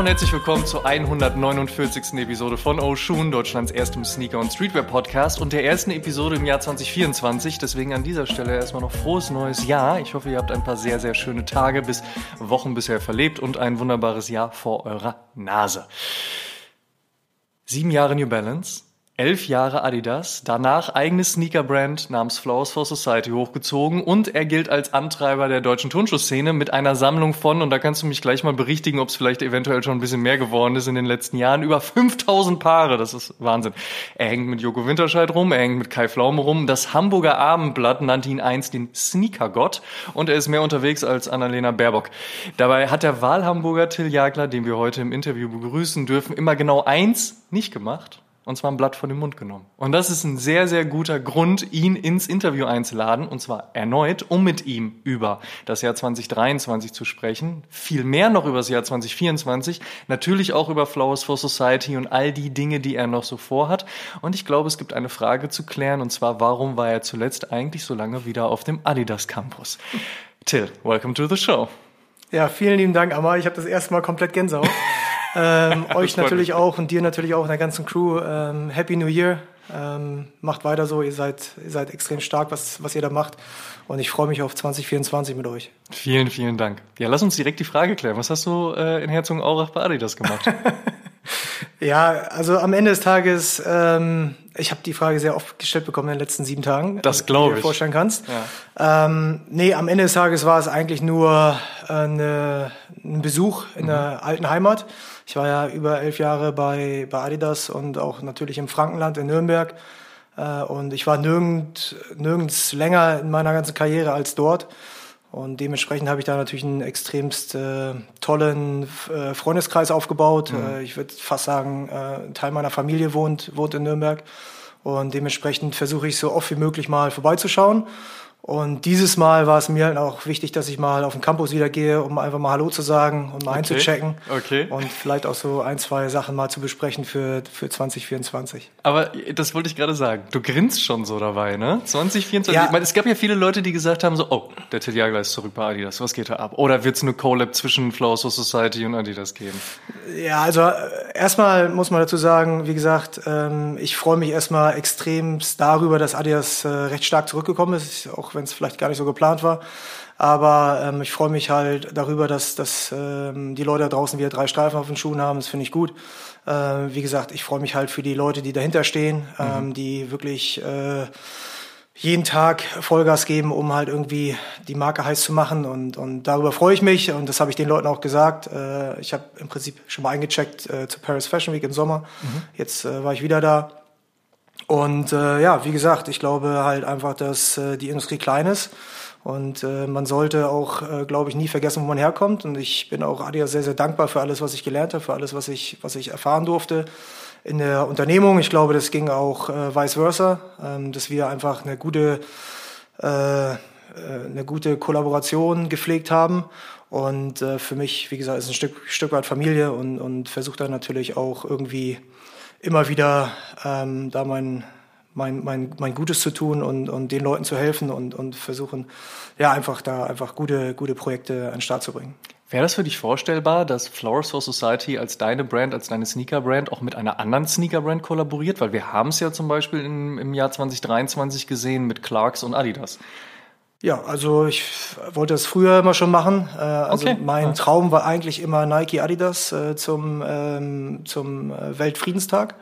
und herzlich willkommen zur 149. Episode von Oshun, Deutschlands erstem Sneaker- und Streetwear-Podcast und der ersten Episode im Jahr 2024. Deswegen an dieser Stelle erstmal noch frohes neues Jahr. Ich hoffe, ihr habt ein paar sehr, sehr schöne Tage bis Wochen bisher verlebt und ein wunderbares Jahr vor eurer Nase. Sieben Jahre New Balance, elf Jahre Adidas, danach eigene Sneaker-Brand namens Flowers for Society hochgezogen und er gilt als Antreiber der deutschen Turnschuhszene mit einer Sammlung von, und da kannst du mich gleich mal berichtigen, ob es vielleicht eventuell schon ein bisschen mehr geworden ist in den letzten Jahren, über 5000 Paare, das ist Wahnsinn. Er hängt mit Joko Winterscheid rum, er hängt mit Kai Pflaume rum, das Hamburger Abendblatt nannte ihn einst den Sneaker-Gott und er ist mehr unterwegs als Annalena Baerbock. Dabei hat der Wahlhamburger Till Jagler, den wir heute im Interview begrüßen dürfen, immer genau eins nicht gemacht und zwar ein Blatt von dem Mund genommen. Und das ist ein sehr, sehr guter Grund, ihn ins Interview einzuladen, und zwar erneut, um mit ihm über das Jahr 2023 zu sprechen, viel mehr noch über das Jahr 2024, natürlich auch über Flowers for Society und all die Dinge, die er noch so vorhat. Und ich glaube, es gibt eine Frage zu klären, und zwar, warum war er zuletzt eigentlich so lange wieder auf dem Adidas Campus? Till, welcome to the show. Ja, vielen lieben Dank, Amma. Ich habe das erste Mal komplett Gänsehaut. Ähm, euch natürlich mich. auch und dir natürlich auch, der ganzen Crew. Ähm, Happy New Year. Ähm, macht weiter so, ihr seid, ihr seid extrem stark, was, was ihr da macht. Und ich freue mich auf 2024 mit euch. Vielen, vielen Dank. Ja, lass uns direkt die Frage klären. Was hast du äh, in Herzogenaurach bei Adidas gemacht? ja, also am Ende des Tages, ähm, ich habe die Frage sehr oft gestellt bekommen in den letzten sieben Tagen. Das glaube ich. Wie du dir vorstellen kannst. Ja. Ähm, nee, am Ende des Tages war es eigentlich nur äh, eine, ein Besuch in mhm. der alten Heimat. Ich war ja über elf Jahre bei, bei Adidas und auch natürlich im Frankenland in Nürnberg. Äh, und ich war nirgend, nirgends länger in meiner ganzen Karriere als dort. Und dementsprechend habe ich da natürlich einen extremst äh, tollen äh, Freundeskreis aufgebaut. Mhm. Äh, ich würde fast sagen, äh, ein Teil meiner Familie wohnt, wohnt in Nürnberg. Und dementsprechend versuche ich so oft wie möglich mal vorbeizuschauen. Und dieses Mal war es mir halt auch wichtig, dass ich mal auf den Campus wieder gehe, um einfach mal Hallo zu sagen und mal okay. einzuchecken. Okay. Und vielleicht auch so ein, zwei Sachen mal zu besprechen für, für 2024. Aber das wollte ich gerade sagen. Du grinst schon so dabei, ne? 2024. Ja. Ich meine, es gab ja viele Leute, die gesagt haben so, oh, der Till Jagler ist zurück bei Adidas. Was geht da ab? Oder wird es eine Collab zwischen Flowers of Society und Adidas geben? Ja, also äh, erstmal muss man dazu sagen, wie gesagt, ähm, ich freue mich erstmal extremst darüber, dass Adidas äh, recht stark zurückgekommen ist. Auch auch wenn es vielleicht gar nicht so geplant war. Aber ähm, ich freue mich halt darüber, dass, dass ähm, die Leute da draußen wieder drei Streifen auf den Schuhen haben. Das finde ich gut. Äh, wie gesagt, ich freue mich halt für die Leute, die dahinter stehen, ähm, mhm. die wirklich äh, jeden Tag Vollgas geben, um halt irgendwie die Marke heiß zu machen. Und, und darüber freue ich mich. Und das habe ich den Leuten auch gesagt. Äh, ich habe im Prinzip schon mal eingecheckt äh, zur Paris Fashion Week im Sommer. Mhm. Jetzt äh, war ich wieder da. Und äh, ja, wie gesagt, ich glaube halt einfach, dass äh, die Industrie klein ist. Und äh, man sollte auch, äh, glaube ich, nie vergessen, wo man herkommt. Und ich bin auch Adidas sehr, sehr dankbar für alles, was ich gelernt habe, für alles, was ich, was ich erfahren durfte in der Unternehmung. Ich glaube, das ging auch äh, vice versa, ähm, dass wir einfach eine gute, äh, äh eine gute Kollaboration gepflegt haben. Und äh, für mich, wie gesagt, ist ein Stück, Stück weit Familie und, und versucht dann natürlich auch irgendwie immer wieder ähm, da mein, mein, mein, mein Gutes zu tun und, und den Leuten zu helfen und, und versuchen, ja, einfach da einfach gute, gute Projekte an den Start zu bringen. Wäre das für dich vorstellbar, dass Flores for Society als deine Brand, als deine Sneaker-Brand auch mit einer anderen Sneaker-Brand kollaboriert? Weil wir haben es ja zum Beispiel im, im Jahr 2023 gesehen mit Clarks und Adidas. Ja, also ich wollte das früher immer schon machen. Äh, also okay. mein Traum war eigentlich immer Nike Adidas äh, zum, ähm, zum äh, Weltfriedenstag.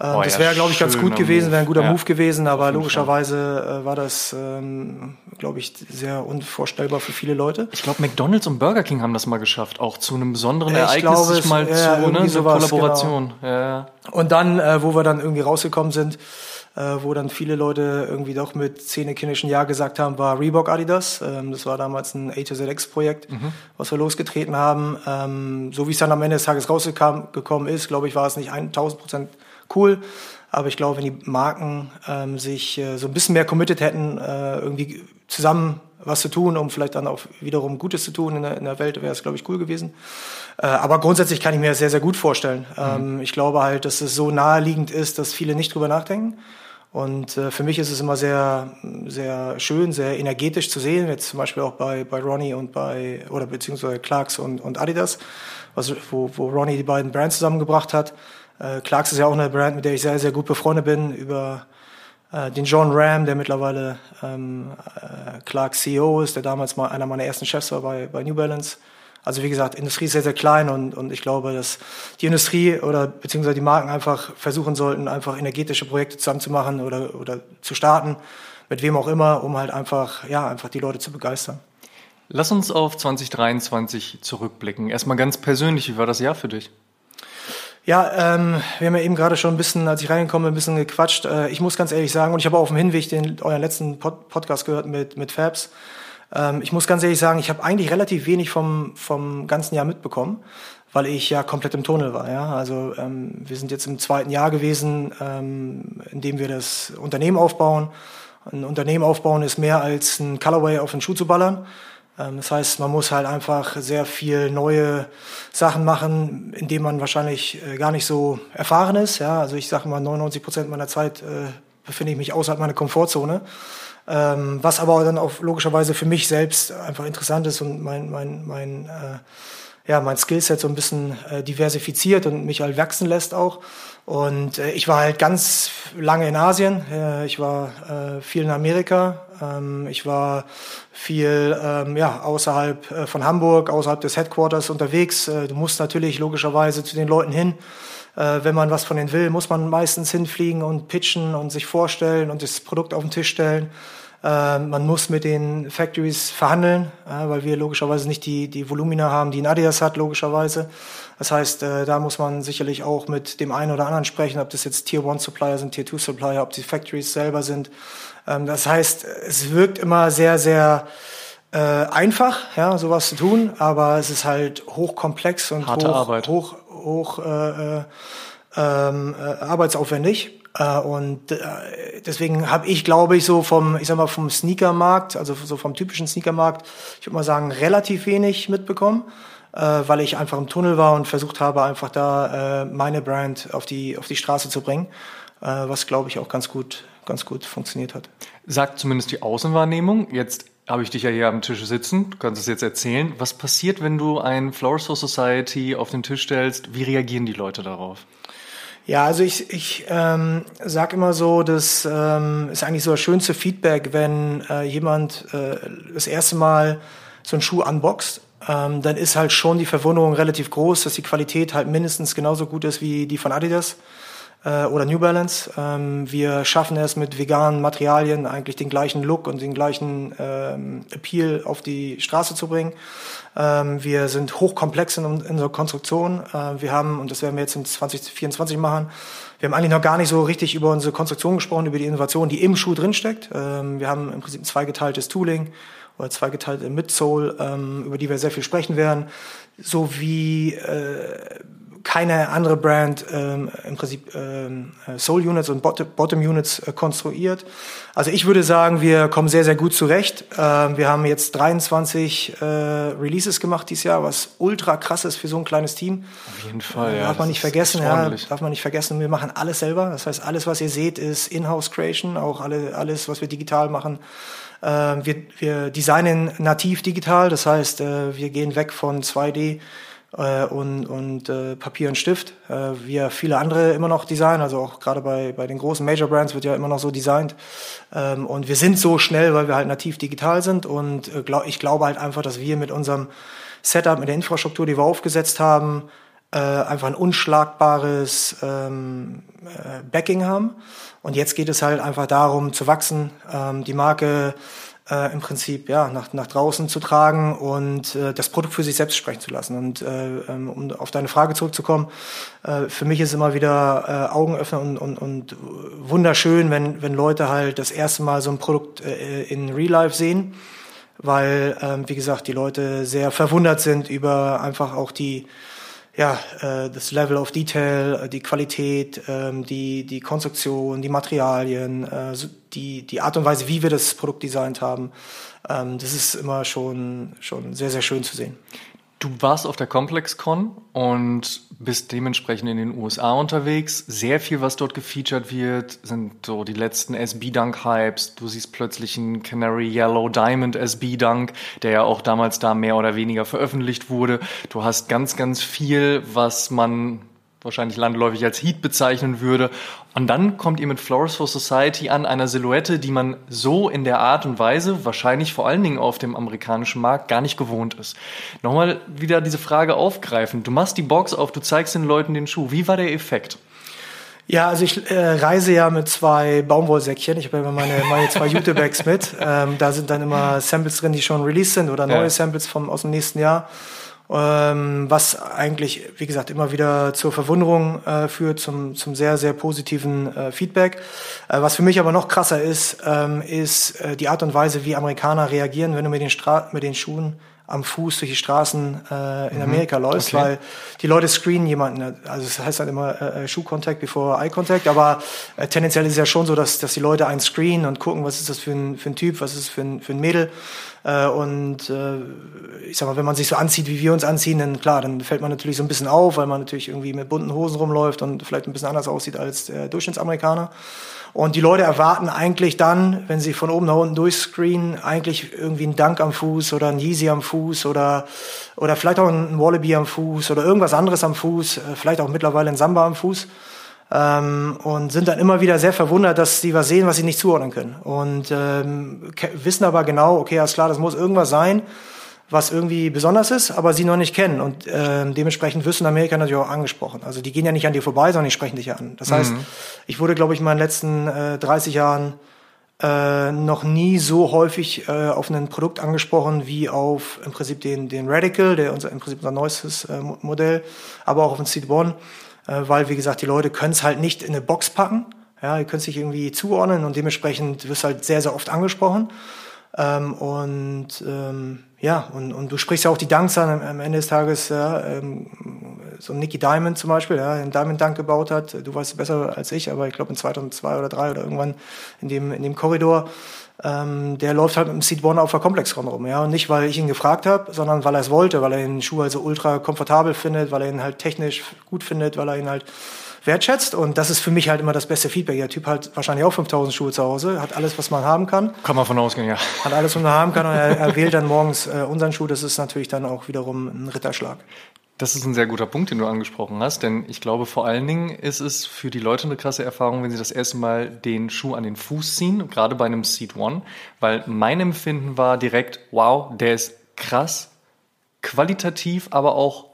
Äh, oh, das wäre, ja, glaube ich, ganz gut gewesen, wäre ein guter ja. Move gewesen, aber logischerweise äh, war das, ähm, glaube ich, sehr unvorstellbar für viele Leute. Ich glaube, McDonalds und Burger King haben das mal geschafft, auch zu einem besonderen Ereignis glaube, sich mal ja, zu, ne, so Kollaboration. Genau. Ja. Und dann, äh, wo wir dann irgendwie rausgekommen sind, äh, wo dann viele Leute irgendwie doch mit zähnekinnischen Ja gesagt haben, war Reebok Adidas. Ähm, das war damals ein A to ZX-Projekt, mhm. was wir losgetreten haben. Ähm, so wie es dann am Ende des Tages rausgekommen ist, glaube ich, war es nicht 1000 Prozent cool. Aber ich glaube, wenn die Marken ähm, sich äh, so ein bisschen mehr committed hätten, äh, irgendwie zusammen was zu tun, um vielleicht dann auch wiederum Gutes zu tun in der, in der Welt, wäre es, glaube ich, cool gewesen. Äh, aber grundsätzlich kann ich mir das sehr, sehr gut vorstellen. Mhm. Ähm, ich glaube halt, dass es so naheliegend ist, dass viele nicht drüber nachdenken. Und äh, für mich ist es immer sehr, sehr schön, sehr energetisch zu sehen, jetzt zum Beispiel auch bei, bei Ronnie und bei, oder beziehungsweise Clarks und, und Adidas, also wo, wo Ronnie die beiden Brands zusammengebracht hat. Äh, Clarks ist ja auch eine Brand, mit der ich sehr, sehr gut befreundet bin, über äh, den John Ram, der mittlerweile ähm, äh, Clarks CEO ist, der damals mal einer meiner ersten Chefs war bei, bei New Balance. Also wie gesagt, Industrie ist sehr, sehr klein und, und ich glaube, dass die Industrie oder beziehungsweise die Marken einfach versuchen sollten, einfach energetische Projekte zusammenzumachen oder, oder zu starten, mit wem auch immer, um halt einfach, ja, einfach die Leute zu begeistern. Lass uns auf 2023 zurückblicken. Erstmal ganz persönlich, wie war das Jahr für dich? Ja, ähm, wir haben ja eben gerade schon ein bisschen, als ich reingekommen bin, ein bisschen gequatscht. Äh, ich muss ganz ehrlich sagen, und ich habe auf dem Hinweg den euren letzten Pod Podcast gehört mit, mit Fabs. Ähm, ich muss ganz ehrlich sagen, ich habe eigentlich relativ wenig vom, vom ganzen Jahr mitbekommen, weil ich ja komplett im Tunnel war. Ja? Also ähm, wir sind jetzt im zweiten Jahr gewesen, ähm, in dem wir das Unternehmen aufbauen. Ein Unternehmen aufbauen ist mehr als ein Colorway auf den Schuh zu ballern. Ähm, das heißt, man muss halt einfach sehr viel neue Sachen machen, in denen man wahrscheinlich äh, gar nicht so erfahren ist. Ja? Also ich sage mal, 99 Prozent meiner Zeit äh, befinde ich mich außerhalb meiner Komfortzone. Ähm, was aber dann auch logischerweise für mich selbst einfach interessant ist und mein, mein, mein, äh, ja, mein Skillset so ein bisschen äh, diversifiziert und mich halt wachsen lässt auch. Und äh, ich war halt ganz lange in Asien. Äh, ich war viel in Amerika. Ähm, ich war viel ähm, ja, außerhalb äh, von Hamburg, außerhalb des Headquarters unterwegs. Äh, du musst natürlich logischerweise zu den Leuten hin. Äh, wenn man was von denen will, muss man meistens hinfliegen und pitchen und sich vorstellen und das Produkt auf den Tisch stellen. Äh, man muss mit den Factories verhandeln, äh, weil wir logischerweise nicht die, die Volumina haben, die ein Adidas hat, logischerweise. Das heißt, äh, da muss man sicherlich auch mit dem einen oder anderen sprechen, ob das jetzt Tier 1 Supplier sind, Tier 2 Supplier, ob die Factories selber sind. Ähm, das heißt, es wirkt immer sehr, sehr einfach, ja, sowas zu tun, aber es ist halt hochkomplex und Harte hoch, Arbeit. hoch, hoch äh, äh, ähm, äh, arbeitsaufwendig. Äh, und äh, deswegen habe ich, glaube ich, so vom, ich sag mal, vom Sneakermarkt, also so vom typischen Sneakermarkt, ich würde mal sagen, relativ wenig mitbekommen, äh, weil ich einfach im Tunnel war und versucht habe, einfach da meine Brand auf die, auf die Straße zu bringen, was, glaube ich, auch ganz gut, ganz gut funktioniert hat. Sagt zumindest die Außenwahrnehmung. Jetzt habe ich dich ja hier am Tisch sitzen. Du kannst es jetzt erzählen. Was passiert, wenn du ein Flower Society auf den Tisch stellst? Wie reagieren die Leute darauf? Ja, also ich, ich ähm, sage immer so, das ähm, ist eigentlich so das schönste Feedback, wenn äh, jemand äh, das erste Mal so einen Schuh unboxt. Ähm, dann ist halt schon die Verwunderung relativ groß, dass die Qualität halt mindestens genauso gut ist wie die von Adidas äh, oder New Balance. Ähm, wir schaffen es mit veganen Materialien eigentlich den gleichen Look und den gleichen ähm, Appeal auf die Straße zu bringen. Ähm, wir sind hochkomplex in, unserer Konstruktion. Äh, wir haben, und das werden wir jetzt in 2024 machen, wir haben eigentlich noch gar nicht so richtig über unsere Konstruktion gesprochen, über die Innovation, die im Schuh drinsteckt. Ähm, wir haben im Prinzip ein zweigeteiltes Tooling oder zweigeteilte Midsole, ähm, über die wir sehr viel sprechen werden, so wie äh, keine andere Brand ähm, im Prinzip ähm, Soul Units und Bottom Units äh, konstruiert. Also ich würde sagen, wir kommen sehr, sehr gut zurecht. Ähm, wir haben jetzt 23 äh, Releases gemacht dieses Jahr, was ultra krass ist für so ein kleines Team. Auf jeden Fall, äh, ja. Darf man nicht vergessen, ja, darf man nicht vergessen. Wir machen alles selber. Das heißt, alles, was ihr seht, ist Inhouse Creation, auch alle, alles, was wir digital machen. Äh, wir, wir designen nativ digital, das heißt, äh, wir gehen weg von 2D äh, und, und äh, Papier und Stift, äh, wie ja viele andere immer noch designen, also auch gerade bei, bei den großen Major Brands wird ja immer noch so designt. Ähm, und wir sind so schnell, weil wir halt nativ digital sind und äh, glaub, ich glaube halt einfach, dass wir mit unserem Setup, mit der Infrastruktur, die wir aufgesetzt haben, äh, einfach ein unschlagbares ähm, äh, Backing haben. Und jetzt geht es halt einfach darum zu wachsen, ähm, die Marke äh, im Prinzip ja nach, nach draußen zu tragen und äh, das Produkt für sich selbst sprechen zu lassen. Und äh, ähm, um auf deine Frage zurückzukommen, äh, für mich ist immer wieder äh, Augenöffner und, und, und wunderschön, wenn, wenn Leute halt das erste Mal so ein Produkt äh, in Real Life sehen, weil, ähm, wie gesagt, die Leute sehr verwundert sind über einfach auch die ja, äh, das Level of Detail, äh, die Qualität, ähm, die, die Konstruktion, die Materialien, äh, die, die Art und Weise, wie wir das Produkt designt haben. Ähm, das ist immer schon, schon sehr, sehr schön zu sehen. Du warst auf der ComplexCon und bist dementsprechend in den USA unterwegs. Sehr viel, was dort gefeatured wird, sind so die letzten SB-Dunk-Hypes. Du siehst plötzlich einen Canary Yellow Diamond SB-Dunk, der ja auch damals da mehr oder weniger veröffentlicht wurde. Du hast ganz, ganz viel, was man wahrscheinlich landläufig als Heat bezeichnen würde. Und dann kommt ihr mit Flowers for Society an, einer Silhouette, die man so in der Art und Weise, wahrscheinlich vor allen Dingen auf dem amerikanischen Markt, gar nicht gewohnt ist. Nochmal wieder diese Frage aufgreifen. Du machst die Box auf, du zeigst den Leuten den Schuh. Wie war der Effekt? Ja, also ich äh, reise ja mit zwei Baumwollsäckchen. Ich habe immer meine, meine zwei Jute-Bags mit. Ähm, da sind dann immer Samples drin, die schon released sind oder neue ja. Samples vom, aus dem nächsten Jahr ähm, was eigentlich, wie gesagt, immer wieder zur Verwunderung äh, führt, zum, zum sehr, sehr positiven äh, Feedback. Äh, was für mich aber noch krasser ist, ähm, ist äh, die Art und Weise, wie Amerikaner reagieren, wenn du mit den, Stra mit den Schuhen am Fuß durch die Straßen äh, in mhm. Amerika läufst, okay. weil die Leute screenen jemanden. Also es das heißt halt immer äh, Shoe Contact before Eye Contact, aber äh, tendenziell ist es ja schon so, dass, dass die Leute einen screenen und gucken, was ist das für ein, für ein Typ, was ist das für ein, für ein Mädel. Äh, und äh, ich sag mal, wenn man sich so anzieht, wie wir uns anziehen, dann klar, dann fällt man natürlich so ein bisschen auf, weil man natürlich irgendwie mit bunten Hosen rumläuft und vielleicht ein bisschen anders aussieht als der Durchschnittsamerikaner. Und die Leute erwarten eigentlich dann, wenn sie von oben nach unten durchscreenen, eigentlich irgendwie einen Dank am Fuß oder einen Yeezy am Fuß oder, oder vielleicht auch einen Wallaby am Fuß oder irgendwas anderes am Fuß, äh, vielleicht auch mittlerweile ein Samba am Fuß. Ähm, und sind dann immer wieder sehr verwundert, dass sie was sehen, was sie nicht zuordnen können. Und ähm, wissen aber genau, okay, alles klar, das muss irgendwas sein, was irgendwie besonders ist, aber sie noch nicht kennen. Und äh, dementsprechend wirst du in Amerika natürlich auch angesprochen. Also die gehen ja nicht an dir vorbei, sondern die sprechen dich an. Das heißt, mhm. ich wurde, glaube ich, in meinen letzten äh, 30 Jahren äh, noch nie so häufig äh, auf ein Produkt angesprochen wie auf im Prinzip den, den Radical, der unser, im Prinzip unser neuestes äh, Modell, aber auch auf den Seed One, weil, wie gesagt, die Leute können es halt nicht in eine Box packen. Ja, ihr könnt sich irgendwie zuordnen und dementsprechend wirst halt sehr, sehr oft angesprochen. Ähm, und ähm, ja, und, und du sprichst ja auch die Danks an am, Ende des Tages, ja, ähm, so Nicky Diamond zum Beispiel, ja, einen Diamond Dank gebaut hat. Du weißt es besser als ich, aber ich glaube in 2002 oder 2003 oder irgendwann in dem, in dem Korridor. Ähm, der läuft halt mit dem Seed One auf der Komplexron rum, ja. Und nicht, weil ich ihn gefragt habe, sondern weil er es wollte, weil er den Schuh halt so ultra komfortabel findet, weil er ihn halt technisch gut findet, weil er ihn halt wertschätzt. Und das ist für mich halt immer das beste Feedback. Der Typ hat wahrscheinlich auch 5000 Schuhe zu Hause, hat alles, was man haben kann. Kann man von ausgehen, ja. Hat alles, was man haben kann und er, er wählt dann morgens äh, unseren Schuh. Das ist natürlich dann auch wiederum ein Ritterschlag. Das ist ein sehr guter Punkt, den du angesprochen hast, denn ich glaube, vor allen Dingen ist es für die Leute eine krasse Erfahrung, wenn sie das erste Mal den Schuh an den Fuß ziehen, gerade bei einem Seat One, weil mein Empfinden war direkt, wow, der ist krass, qualitativ, aber auch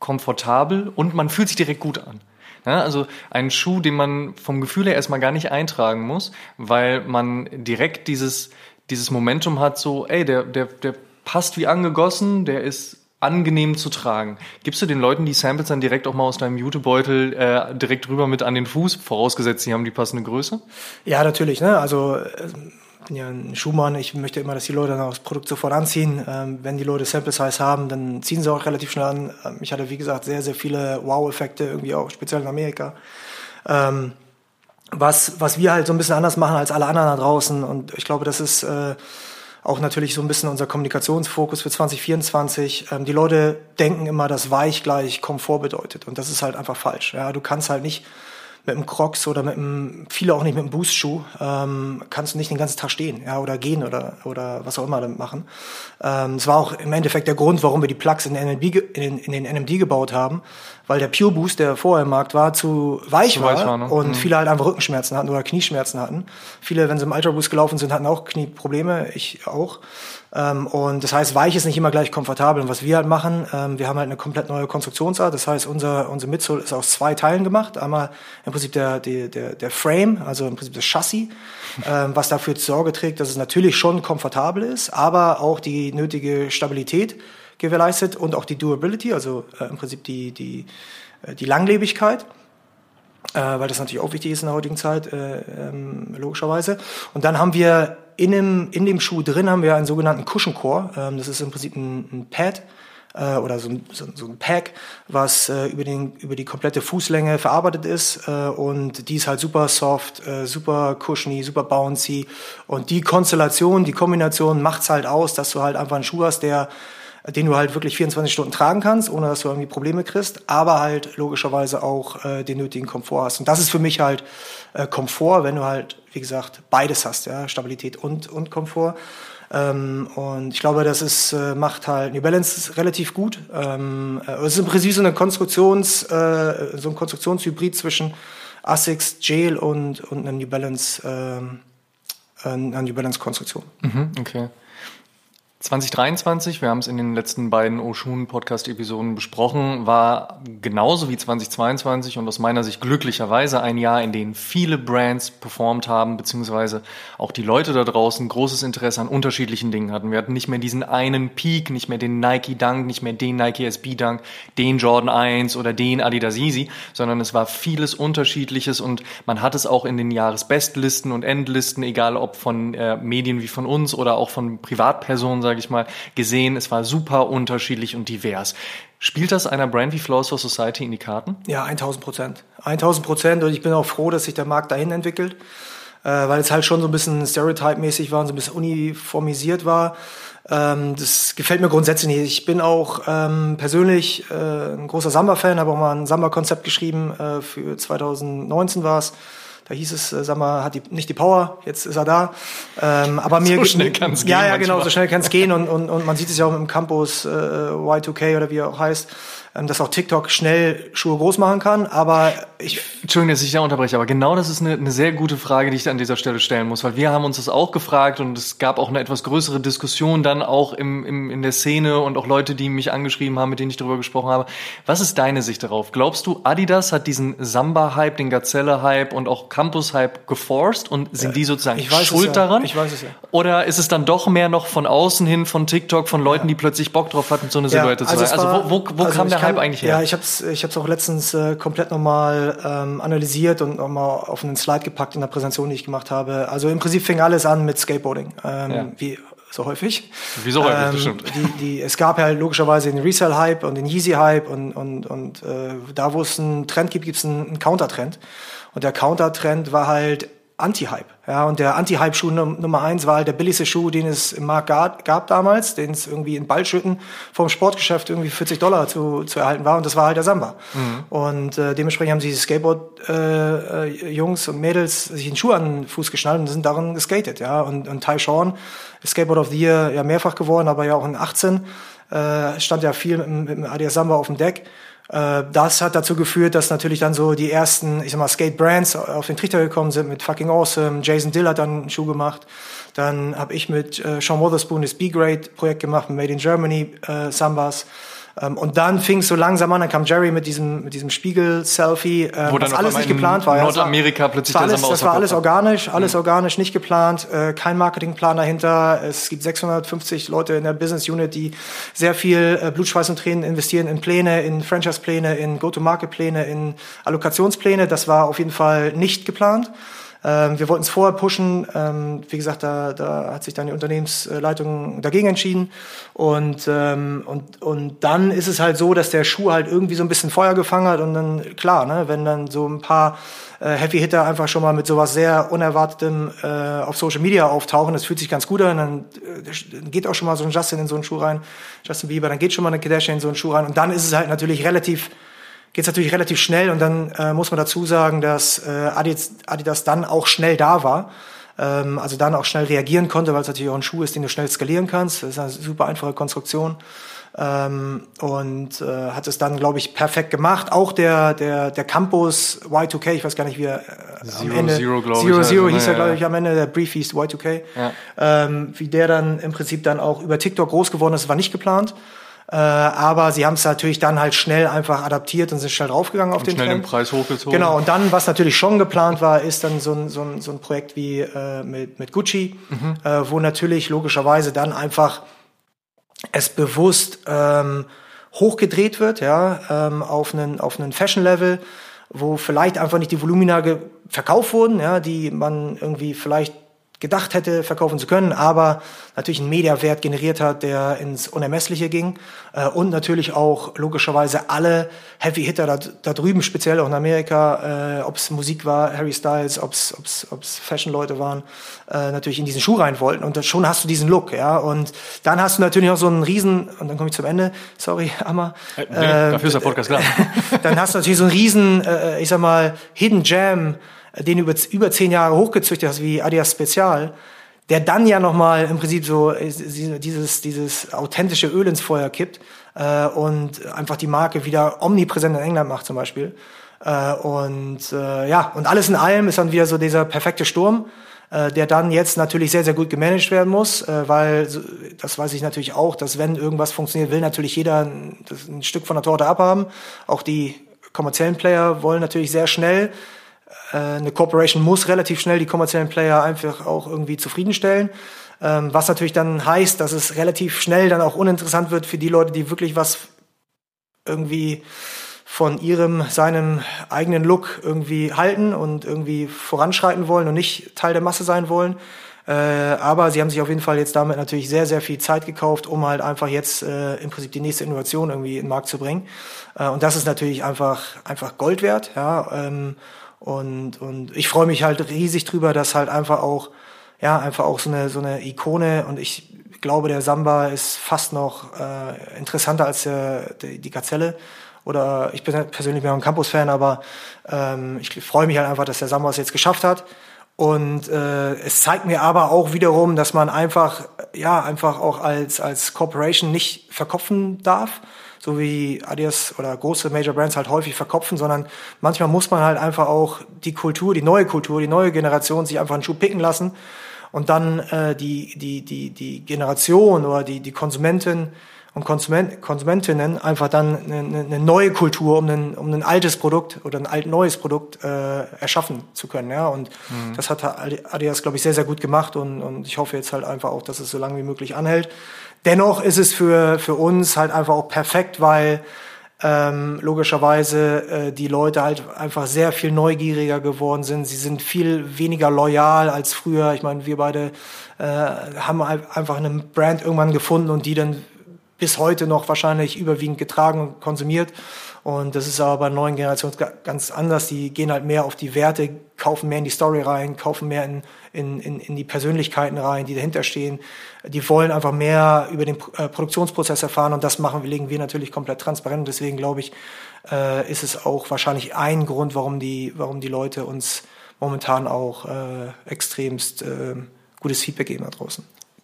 komfortabel und man fühlt sich direkt gut an. Ja, also ein Schuh, den man vom Gefühl her erstmal gar nicht eintragen muss, weil man direkt dieses, dieses Momentum hat, so, ey, der, der, der passt wie angegossen, der ist angenehm zu tragen. Gibst du den Leuten die Samples dann direkt auch mal aus deinem Jutebeutel äh, direkt rüber mit an den Fuß, vorausgesetzt, sie haben die passende Größe? Ja, natürlich. Ne? Also äh, bin ja ein Schuhmann, ich möchte immer, dass die Leute dann das Produkt sofort anziehen. Ähm, wenn die Leute Sample Size haben, dann ziehen sie auch relativ schnell an. Ähm, ich hatte, wie gesagt, sehr, sehr viele Wow-Effekte, irgendwie auch speziell in Amerika. Ähm, was, was wir halt so ein bisschen anders machen als alle anderen da draußen. Und ich glaube, das ist äh, auch natürlich so ein bisschen unser Kommunikationsfokus für 2024. Ähm, die Leute denken immer, dass weich gleich Komfort bedeutet. Und das ist halt einfach falsch. Ja, du kannst halt nicht mit einem Crocs oder mit einem, viele auch nicht mit einem Boostschuh, ähm, kannst du nicht den ganzen Tag stehen, ja, oder gehen oder, oder was auch immer damit machen. Ähm, das war auch im Endeffekt der Grund, warum wir die Plugs in, NMD, in, in den NMD gebaut haben, weil der Pure Boost, der vorher im Markt war, zu weich zu war, weich war ne? und mhm. viele halt einfach Rückenschmerzen hatten oder Knieschmerzen hatten. Viele, wenn sie im Ultra Boost gelaufen sind, hatten auch Knieprobleme, ich auch. Ähm, und das heißt, weich ist nicht immer gleich komfortabel. Und was wir halt machen, ähm, wir haben halt eine komplett neue Konstruktionsart. Das heißt, unser, unser Midsole ist aus zwei Teilen gemacht. Einmal im Prinzip der, der, der, der Frame, also im Prinzip das Chassis, ähm, was dafür Sorge trägt, dass es natürlich schon komfortabel ist, aber auch die nötige Stabilität gewährleistet und auch die Durability, also äh, im Prinzip die, die, äh, die Langlebigkeit äh, weil das natürlich auch wichtig ist in der heutigen Zeit, äh, ähm, logischerweise. Und dann haben wir in dem, in dem Schuh drin haben wir einen sogenannten Cushion Core. Ähm, das ist im Prinzip ein, ein Pad äh, oder so ein, so, so ein Pack, was äh, über, den, über die komplette Fußlänge verarbeitet ist. Äh, und die ist halt super soft, äh, super cushiony, super bouncy. Und die Konstellation, die Kombination macht's halt aus, dass du halt einfach einen Schuh hast, der den du halt wirklich 24 Stunden tragen kannst, ohne dass du irgendwie Probleme kriegst, aber halt logischerweise auch äh, den nötigen Komfort hast. Und das ist für mich halt äh, Komfort, wenn du halt, wie gesagt, beides hast, ja, Stabilität und, und Komfort. Ähm, und ich glaube, das ist, äh, macht halt New Balance relativ gut. Ähm, äh, es ist im Prinzip so eine Konstruktions, äh, so ein Konstruktionshybrid zwischen ASICS, Jail und, und einer New Balance, ähm, einer New Balance Konstruktion. Mhm, okay. 2023, wir haben es in den letzten beiden Oshun Podcast-Episoden besprochen, war genauso wie 2022 und aus meiner Sicht glücklicherweise ein Jahr, in dem viele Brands performt haben, beziehungsweise auch die Leute da draußen großes Interesse an unterschiedlichen Dingen hatten. Wir hatten nicht mehr diesen einen Peak, nicht mehr den Nike Dunk, nicht mehr den Nike SB Dunk, den Jordan 1 oder den Adidas Yeezy, sondern es war vieles Unterschiedliches und man hat es auch in den Jahresbestlisten und Endlisten, egal ob von äh, Medien wie von uns oder auch von Privatpersonen, sage ich mal, gesehen. Es war super unterschiedlich und divers. Spielt das einer Brand wie Flows for Society in die Karten? Ja, 1000 Prozent. 1000 Prozent und ich bin auch froh, dass sich der Markt dahin entwickelt, äh, weil es halt schon so ein bisschen Stereotype-mäßig war und so ein bisschen uniformisiert war. Ähm, das gefällt mir grundsätzlich nicht. Ich bin auch ähm, persönlich äh, ein großer Samba-Fan, habe auch mal ein Samba-Konzept geschrieben, äh, für 2019 war es da hieß es, äh, sag mal, hat die, nicht die Power, jetzt ist er da. Ähm, aber mir so schnell kann es gehen. Ja, ja, genau, so schnell kann es gehen und, und, und man sieht es ja auch im Campus äh, Y2K oder wie er auch heißt dass auch TikTok schnell Schuhe groß machen kann. Aber ich. Entschuldigung, dass ich da unterbreche, aber genau das ist eine, eine sehr gute Frage, die ich an dieser Stelle stellen muss, weil wir haben uns das auch gefragt und es gab auch eine etwas größere Diskussion dann auch im, im, in der Szene und auch Leute, die mich angeschrieben haben, mit denen ich darüber gesprochen habe. Was ist deine Sicht darauf? Glaubst du, Adidas hat diesen Samba-Hype, den Gazelle-Hype und auch Campus-Hype geforst und sind die sozusagen schuld ja. daran? Ich weiß es ja. Oder ist es dann doch mehr noch von außen hin, von TikTok, von Leuten, ja. die plötzlich Bock drauf hatten, so eine Silhouette also zu sein? Also wo, wo, wo also kam der Hype eigentlich her? Ja, ich habe es ich hab's auch letztens äh, komplett nochmal ähm, analysiert und nochmal auf einen Slide gepackt in der Präsentation, die ich gemacht habe. Also im Prinzip fing alles an mit Skateboarding, ähm, ja. wie so häufig. Wie so häufig, ähm, das stimmt. Die, die, es gab ja logischerweise den Resell-Hype und den Yeezy-Hype und, und, und äh, da, wo es einen Trend gibt, gibt es einen, einen Counter-Trend. Und der Counter-Trend war halt Anti-Hype. Ja, und der Anti-Hype-Schuh Nummer eins war halt der billigste Schuh, den es im Markt gab, damals, den es irgendwie in Ballschütten vom Sportgeschäft irgendwie 40 Dollar zu, zu erhalten war. Und das war halt der Samba. Mhm. Und äh, dementsprechend haben sich die Skateboard-Jungs äh, und Mädels sich einen Schuh an den Fuß geschnallt und sind darin geskatet. Ja, und, und Ty Sean, Skateboard of the Year, ja mehrfach geworden, aber ja auch in 18 äh, stand ja viel mit, mit dem Adidas Samba auf dem Deck. Äh, das hat dazu geführt, dass natürlich dann so die ersten, ich sag mal, Skate-Brands auf den Trichter gekommen sind mit Fucking Awesome. Jason Dill hat dann einen Schuh gemacht. Dann habe ich mit äh, Sean Wotherspoon das B-Grade-Projekt gemacht, Made in Germany äh, Sambas. Ähm, und dann fing es so langsam an, dann kam Jerry mit diesem, mit diesem Spiegel-Selfie, äh, Wo was alles nicht geplant war. Nordamerika plötzlich war alles, Das war alles organisch, alles mhm. organisch, nicht geplant, äh, kein Marketingplan dahinter. Es gibt 650 Leute in der Business Unit, die sehr viel äh, Blut, Schweiß und Tränen investieren in Pläne, in Franchise-Pläne, in Go-to-Market-Pläne, in Allokationspläne. Das war auf jeden Fall nicht geplant. Ähm, wir wollten es vorher pushen. Ähm, wie gesagt, da, da hat sich dann die Unternehmensleitung dagegen entschieden. Und, ähm, und, und dann ist es halt so, dass der Schuh halt irgendwie so ein bisschen Feuer gefangen hat. Und dann, klar, ne, wenn dann so ein paar äh, Heavy Hitter einfach schon mal mit sowas sehr Unerwartetem äh, auf Social Media auftauchen, das fühlt sich ganz gut an. Dann äh, geht auch schon mal so ein Justin in so einen Schuh rein, Justin Bieber, dann geht schon mal eine Kardashian in so einen Schuh rein. Und dann ist es halt natürlich relativ geht es natürlich relativ schnell und dann äh, muss man dazu sagen, dass äh, Adidas, Adidas dann auch schnell da war. Ähm, also dann auch schnell reagieren konnte, weil es natürlich auch ein Schuh ist, den du schnell skalieren kannst. Das ist eine super einfache Konstruktion. Ähm, und äh, hat es dann, glaube ich, perfekt gemacht. Auch der, der, der Campus Y2K, ich weiß gar nicht, wie er äh, Zero, am Ende Zero, Zero, ich, Zero also, hieß er, glaube ich, am Ende, der Brief hieß Y2K. Ja. Ähm, wie der dann im Prinzip dann auch über TikTok groß geworden ist, war nicht geplant. Äh, aber sie haben es natürlich dann halt schnell einfach adaptiert und sind schnell draufgegangen auf und den schnell Trend. den Preis hochgezogen. Genau, und dann, was natürlich schon geplant war, ist dann so ein, so ein, so ein Projekt wie äh, mit, mit Gucci, mhm. äh, wo natürlich logischerweise dann einfach es bewusst ähm, hochgedreht wird, ja, ähm, auf einen, auf einen Fashion-Level, wo vielleicht einfach nicht die Volumina verkauft wurden, ja, die man irgendwie vielleicht gedacht hätte, verkaufen zu können, aber natürlich einen Mediawert generiert hat, der ins Unermessliche ging äh, und natürlich auch logischerweise alle Heavy Hitter da, da drüben, speziell auch in Amerika, äh, ob es Musik war, Harry Styles, ob es Fashion-Leute waren, äh, natürlich in diesen Schuh rein wollten und schon hast du diesen Look, ja und dann hast du natürlich noch so einen riesen und dann komme ich zum Ende, sorry, Hammer. Äh, nee, äh, dafür ist der Podcast klar. dann hast du natürlich so einen riesen, äh, ich sag mal, Hidden Jam den über, über zehn Jahre hochgezüchtet hast, wie Adidas Spezial, der dann ja nochmal im Prinzip so äh, dieses, dieses authentische Öl ins Feuer kippt äh, und einfach die Marke wieder omnipräsent in England macht zum Beispiel. Äh, und äh, ja, und alles in allem ist dann wieder so dieser perfekte Sturm, äh, der dann jetzt natürlich sehr, sehr gut gemanagt werden muss, äh, weil das weiß ich natürlich auch, dass wenn irgendwas funktioniert, will natürlich jeder ein, Stück von der Torte abhaben. Auch die kommerziellen Player wollen natürlich sehr schnell eine Corporation muss relativ schnell die kommerziellen Player einfach auch irgendwie zufriedenstellen. Ähm, was natürlich dann heißt, dass es relativ schnell dann auch uninteressant wird für die Leute, die wirklich was irgendwie von ihrem, seinem eigenen Look irgendwie halten und irgendwie voranschreiten wollen und nicht Teil der Masse sein wollen. Äh, aber sie haben sich auf jeden Fall jetzt damit natürlich sehr, sehr viel Zeit gekauft, um halt einfach jetzt äh, im Prinzip die nächste Innovation irgendwie in den Markt zu bringen. Äh, und das ist natürlich einfach, einfach Gold wert. Ja, ähm, und, und ich freue mich halt riesig drüber, dass halt einfach auch, ja, einfach auch so eine, so eine Ikone und ich glaube, der Samba ist fast noch äh, interessanter als der, die, die Gazelle. Oder ich bin halt persönlich mehr ein Campus-Fan, aber ähm, ich freue mich halt einfach, dass der Samba es jetzt geschafft hat. Und äh, es zeigt mir aber auch wiederum, dass man einfach, ja, einfach auch als, als Corporation nicht verkopfen darf, so wie Adidas oder große Major Brands halt häufig verkopfen, sondern manchmal muss man halt einfach auch die Kultur, die neue Kultur, die neue Generation sich einfach einen Schuh picken lassen und dann äh, die, die, die, die Generation oder die, die Konsumenten und Konsument, Konsumentinnen einfach dann eine, eine neue Kultur, um ein, um ein altes Produkt oder ein alt neues Produkt äh, erschaffen zu können. Ja? Und mhm. das hat Adidas, glaube ich, sehr, sehr gut gemacht und, und ich hoffe jetzt halt einfach auch, dass es so lange wie möglich anhält. Dennoch ist es für, für uns halt einfach auch perfekt, weil ähm, logischerweise äh, die Leute halt einfach sehr viel neugieriger geworden sind. Sie sind viel weniger loyal als früher. Ich meine, wir beide äh, haben einfach eine Brand irgendwann gefunden und die dann bis heute noch wahrscheinlich überwiegend getragen und konsumiert. Und das ist aber bei neuen Generationen ganz anders. Die gehen halt mehr auf die Werte, kaufen mehr in die Story rein, kaufen mehr in, in, in, in die Persönlichkeiten rein, die dahinter stehen. Die wollen einfach mehr über den äh, Produktionsprozess erfahren und das machen wir, legen wir natürlich komplett transparent. deswegen glaube ich, äh, ist es auch wahrscheinlich ein Grund, warum die, warum die Leute uns momentan auch äh, extremst äh, gutes Feedback geben da draußen.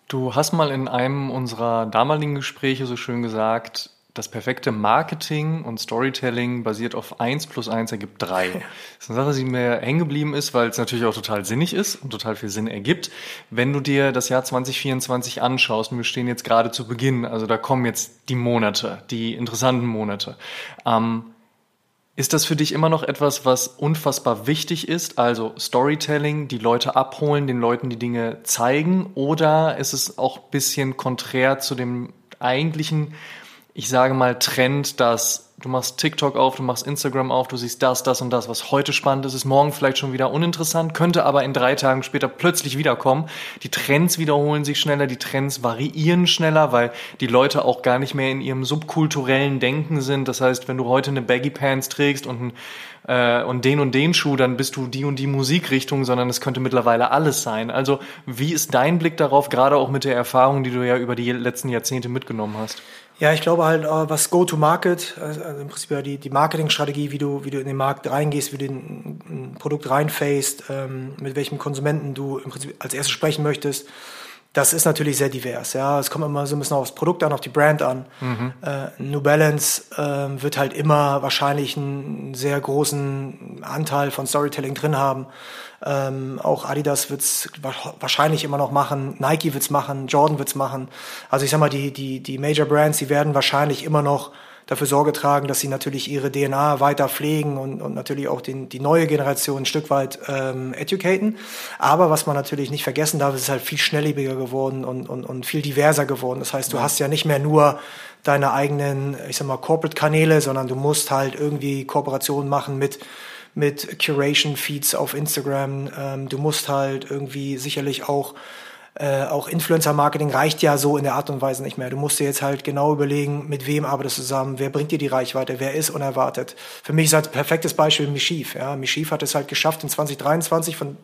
Du hast mal in einem unserer damaligen Gespräche so schön gesagt, das perfekte Marketing und Storytelling basiert auf 1 plus 1 ergibt 3. Das ist eine Sache, die mir hängen geblieben ist, weil es natürlich auch total sinnig ist und total viel Sinn ergibt. Wenn du dir das Jahr 2024 anschaust, und wir stehen jetzt gerade zu Beginn, also da kommen jetzt die Monate, die interessanten Monate. Ähm, ist das für dich immer noch etwas, was unfassbar wichtig ist? Also Storytelling, die Leute abholen, den Leuten die Dinge zeigen? Oder ist es auch ein bisschen konträr zu dem eigentlichen ich sage mal, Trend, dass du machst TikTok auf, du machst Instagram auf, du siehst das, das und das, was heute spannend ist, ist morgen vielleicht schon wieder uninteressant, könnte aber in drei Tagen später plötzlich wiederkommen. Die Trends wiederholen sich schneller, die Trends variieren schneller, weil die Leute auch gar nicht mehr in ihrem subkulturellen Denken sind. Das heißt, wenn du heute eine Baggy Pants trägst und, äh, und den und den Schuh, dann bist du die und die Musikrichtung, sondern es könnte mittlerweile alles sein. Also wie ist dein Blick darauf, gerade auch mit der Erfahrung, die du ja über die letzten Jahrzehnte mitgenommen hast? Ja, ich glaube halt, äh, was Go-to-Market, also im Prinzip ja die, die Marketingstrategie, wie du, wie du in den Markt reingehst, wie du in ein Produkt reinfacest, ähm, mit welchem Konsumenten du im Prinzip als erstes sprechen möchtest, das ist natürlich sehr divers. Ja, es kommt immer so ein bisschen aufs Produkt an, auf die Brand an. Mhm. Äh, New Balance äh, wird halt immer wahrscheinlich einen sehr großen Anteil von Storytelling drin haben. Ähm, auch Adidas wird's wahrscheinlich immer noch machen, Nike wird's machen, Jordan wird's machen. Also ich sag mal, die, die, die Major Brands, die werden wahrscheinlich immer noch dafür Sorge tragen, dass sie natürlich ihre DNA weiter pflegen und, und natürlich auch den, die neue Generation ein Stück weit ähm, educaten. Aber was man natürlich nicht vergessen darf, ist halt viel schnelllebiger geworden und, und, und viel diverser geworden. Das heißt, du ja. hast ja nicht mehr nur deine eigenen, ich sag mal, Corporate-Kanäle, sondern du musst halt irgendwie Kooperationen machen mit mit Curation-Feeds auf Instagram. Ähm, du musst halt irgendwie sicherlich auch äh, auch Influencer-Marketing reicht ja so in der Art und Weise nicht mehr. Du musst dir jetzt halt genau überlegen, mit wem arbeitest du zusammen, wer bringt dir die Reichweite, wer ist unerwartet. Für mich ist halt ein perfektes Beispiel Mischief. Ja. Mischief hat es halt geschafft in 2023 von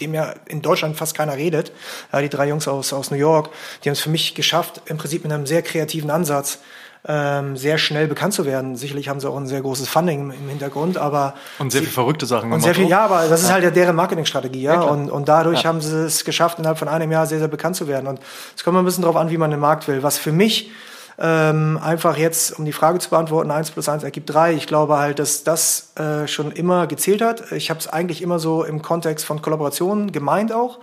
dem ja in Deutschland fast keiner redet. Die drei Jungs aus, aus New York, die haben es für mich geschafft, im Prinzip mit einem sehr kreativen Ansatz ähm, sehr schnell bekannt zu werden. Sicherlich haben sie auch ein sehr großes Funding im Hintergrund, aber und sehr sie, viele verrückte Sachen. Und sehr viel, ja, aber das ist halt ja deren Marketingstrategie, ja. Ja, und, und dadurch Ja. haben sie es geschafft, innerhalb von einem Jahr sehr, sehr bekannt zu werden. Und es kommt mal ein bisschen darauf an, wie man den Markt will. Was für mich ähm, einfach jetzt, um die Frage zu beantworten, eins plus eins ergibt drei. Ich glaube halt, dass das äh, schon immer gezählt hat. Ich habe es eigentlich immer so im Kontext von Kollaborationen gemeint auch.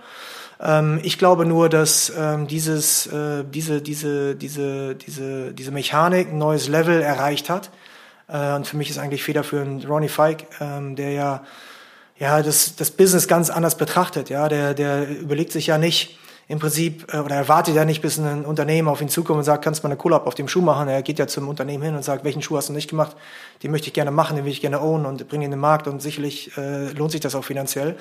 Ähm, ich glaube nur, dass ähm, dieses, äh, diese, diese, diese, diese, diese Mechanik ein neues Level erreicht hat. Äh, und für mich ist eigentlich federführend Ronnie Fike, ähm, der ja, ja das, das Business ganz anders betrachtet. Ja, der, der überlegt sich ja nicht im Prinzip äh, oder erwartet ja nicht, bis ein Unternehmen auf ihn zukommt und sagt, kannst du mal eine Collab auf dem Schuh machen. Er geht ja zum Unternehmen hin und sagt, welchen Schuh hast du nicht gemacht? Den möchte ich gerne machen, den will ich gerne ownen und bringe in den Markt und sicherlich äh, lohnt sich das auch finanziell.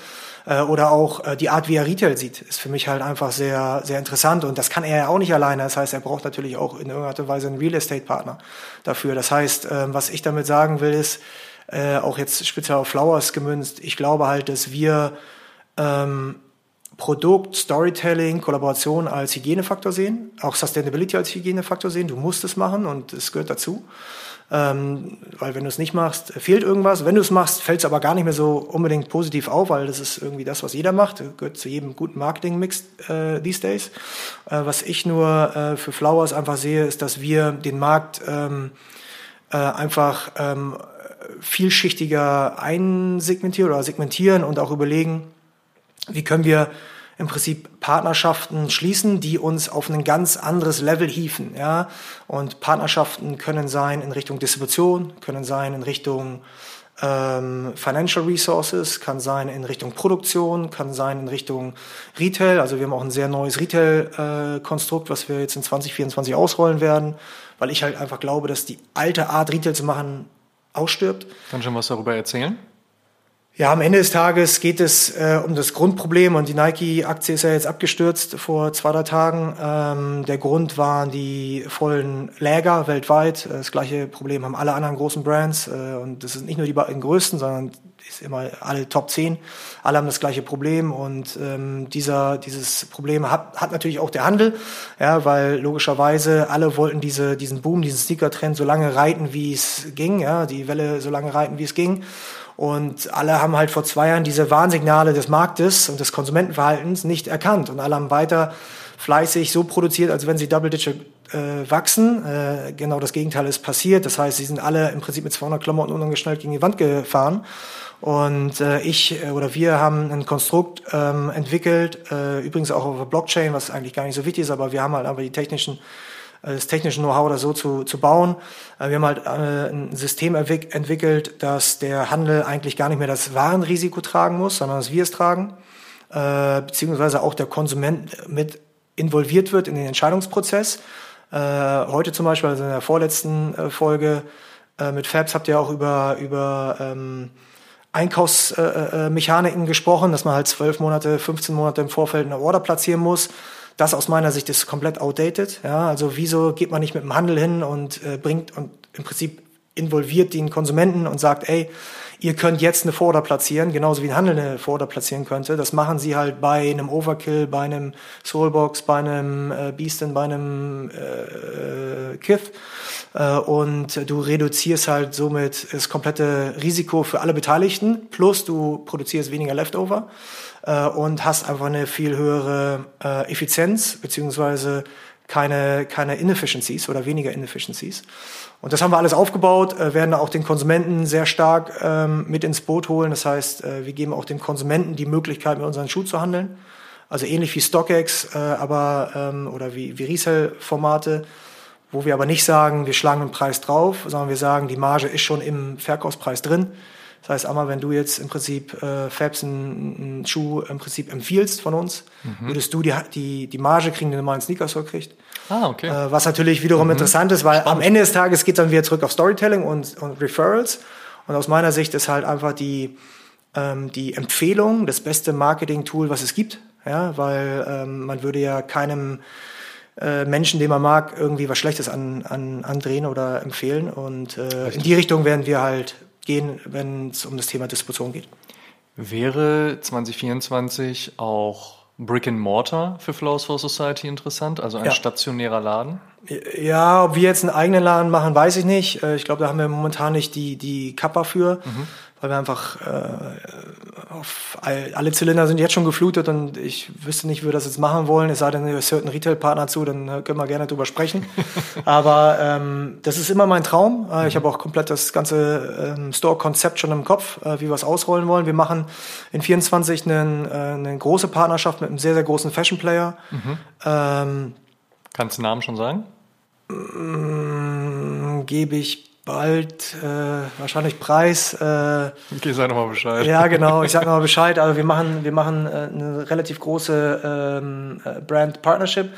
Äh, oder auch äh, die Art, wie er Retail sieht, ist für mich halt einfach sehr, sehr interessant und das kann er ja auch nicht alleine. Das heißt, er braucht natürlich auch in irgendeiner Art und Weise einen Real Estate Partner dafür. Das heißt, äh, was ich damit sagen will, ist, äh, auch jetzt speziell auf Flowers gemünzt, ich glaube halt, dass wir ähm, Produkt, Storytelling, Kollaboration als Hygienefaktor sehen, auch Sustainability als Hygienefaktor sehen. Du musst es machen und es gehört dazu. Ähm, weil wenn du es nicht machst, fehlt irgendwas. Wenn du es machst, fällt es aber gar nicht mehr so unbedingt positiv auf, weil das ist irgendwie das, was jeder macht. Das gehört zu jedem guten Marketing-Mix äh, these days. Äh, was ich nur äh, für Flowers einfach sehe, ist, dass wir den Markt ähm, äh, einfach ähm, vielschichtiger einsegmentieren oder segmentieren und auch überlegen, wie können wir im Prinzip Partnerschaften schließen, die uns auf ein ganz anderes Level hieven, ja. Und Partnerschaften können sein in Richtung Distribution, können sein in Richtung ähm, Financial Resources, kann sein in Richtung Produktion, kann sein in Richtung Retail. Also wir haben auch ein sehr neues Retail-Konstrukt, was wir jetzt in 2024 ausrollen werden, weil ich halt einfach glaube, dass die alte Art Retail zu machen ausstirbt. Kannst du schon was darüber erzählen? Ja, am Ende des Tages geht es äh, um das Grundproblem und die Nike-Aktie ist ja jetzt abgestürzt vor zwei, drei Tagen. Ähm, der Grund waren die vollen Läger weltweit. Das gleiche Problem haben alle anderen großen Brands äh, und das sind nicht nur die beiden größten, sondern ist immer alle Top 10. Alle haben das gleiche Problem und ähm, dieser, dieses Problem hat, hat natürlich auch der Handel, ja, weil logischerweise alle wollten diese, diesen Boom, diesen Sneaker-Trend so lange reiten, wie es ging, ja, die Welle so lange reiten, wie es ging. Und alle haben halt vor zwei Jahren diese Warnsignale des Marktes und des Konsumentenverhaltens nicht erkannt. Und alle haben weiter fleißig so produziert, als wenn sie Double-Digit äh, wachsen. Äh, genau das Gegenteil ist passiert. Das heißt, sie sind alle im Prinzip mit 200 Klamotten unangeschnallt gegen die Wand gefahren. Und äh, ich äh, oder wir haben ein Konstrukt ähm, entwickelt, äh, übrigens auch auf der Blockchain, was eigentlich gar nicht so wichtig ist, aber wir haben halt einfach die technischen das technische Know-how da so zu, zu bauen. Äh, Wir haben halt äh, ein System entwick- entwickelt, dass der Handel eigentlich gar nicht mehr das Warenrisiko tragen muss, sondern dass wir es tragen, äh, beziehungsweise auch der Konsument mit involviert wird in den Entscheidungsprozess. Äh, heute zum Beispiel, also in der vorletzten äh, Folge äh, mit Fabs habt ihr auch über, über ähm, Einkaufsmechaniken gesprochen, dass man halt zwölf Monate, 15 Monate im Vorfeld eine Order platzieren muss. Das aus meiner Sicht ist komplett outdated. Ja, also wieso geht man nicht mit dem Handel hin und äh, bringt und im Prinzip involviert den Konsumenten und sagt, ey, ihr könnt jetzt eine Vorder platzieren, genauso wie ein Handel eine Vorder platzieren könnte. Das machen sie halt bei einem Overkill, bei einem Soulbox, bei einem äh, Beastin, bei einem äh, Kith. Äh, und du reduzierst halt somit das komplette Risiko für alle Beteiligten, plus du produzierst weniger Leftover äh, und hast einfach eine viel höhere äh, Effizienz, beziehungsweise keine, keine Inefficiencies oder weniger Inefficiencies. Und das haben wir alles aufgebaut, äh, werden auch den Konsumenten sehr stark ähm, mit ins Boot holen. Das heißt, äh, wir geben auch dem Konsumenten die Möglichkeit, mit unseren Schuh zu handeln. Also ähnlich wie StockX, äh, aber ähm, oder wie, wie Resell-Formate, wo wir aber nicht sagen, wir schlagen den Preis drauf, sondern wir sagen, die Marge ist schon im Verkaufspreis drin. Das heißt, einmal, wenn du jetzt im Prinzip äh, Fabs einen, Schuh im Prinzip empfiehlst von uns, würdest du die, die, die Marge kriegen, die einen normalen Sneaker-Store kriegt. Ah, okay. Äh, was natürlich wiederum interessant ist, weil am Ende des Tages geht dann wieder zurück auf Storytelling und, und Referrals. Und aus meiner Sicht ist halt einfach die, ähm, die Empfehlung das beste Marketing-Tool, was es gibt. Ja, weil ähm, man würde ja keinem äh, Menschen, den man mag, irgendwie was Schlechtes an, an, andrehen oder empfehlen. Und äh, in die Richtung werden wir halt gehen, wenn es um das Thema Distribution geht. Wäre 2024 auch Brick and Mortar für Flowers for Society interessant, also ein ja. stationärer Laden? Ja, ob wir jetzt einen eigenen Laden machen, weiß ich nicht. Äh, ich glaube, da haben wir momentan nicht die, die Kappa für. Mhm weil wir einfach äh, auf all, alle Zylinder sind jetzt schon geflutet und ich wüsste nicht, wie wir das jetzt machen wollen. Es sei denn, es hört ein Retail-Partner zu, dann können wir gerne drüber sprechen. Aber ähm, das ist immer mein Traum. Äh, ich habe auch komplett das ganze ähm, Store-Konzept schon im Kopf, äh, wie wir es ausrollen wollen. Wir machen in 24 einen, äh, eine große Partnerschaft mit einem sehr, sehr großen Fashion-Player. Mhm. Ähm, Kannst du den Namen schon sagen? Mm, Gebe ich bald äh, wahrscheinlich Preis. Äh, okay, sag nochmal Bescheid. Ja, genau, ich sag nochmal Bescheid. Also wir machen, wir machen äh, eine relativ große ähm, äh, Brand Partnership,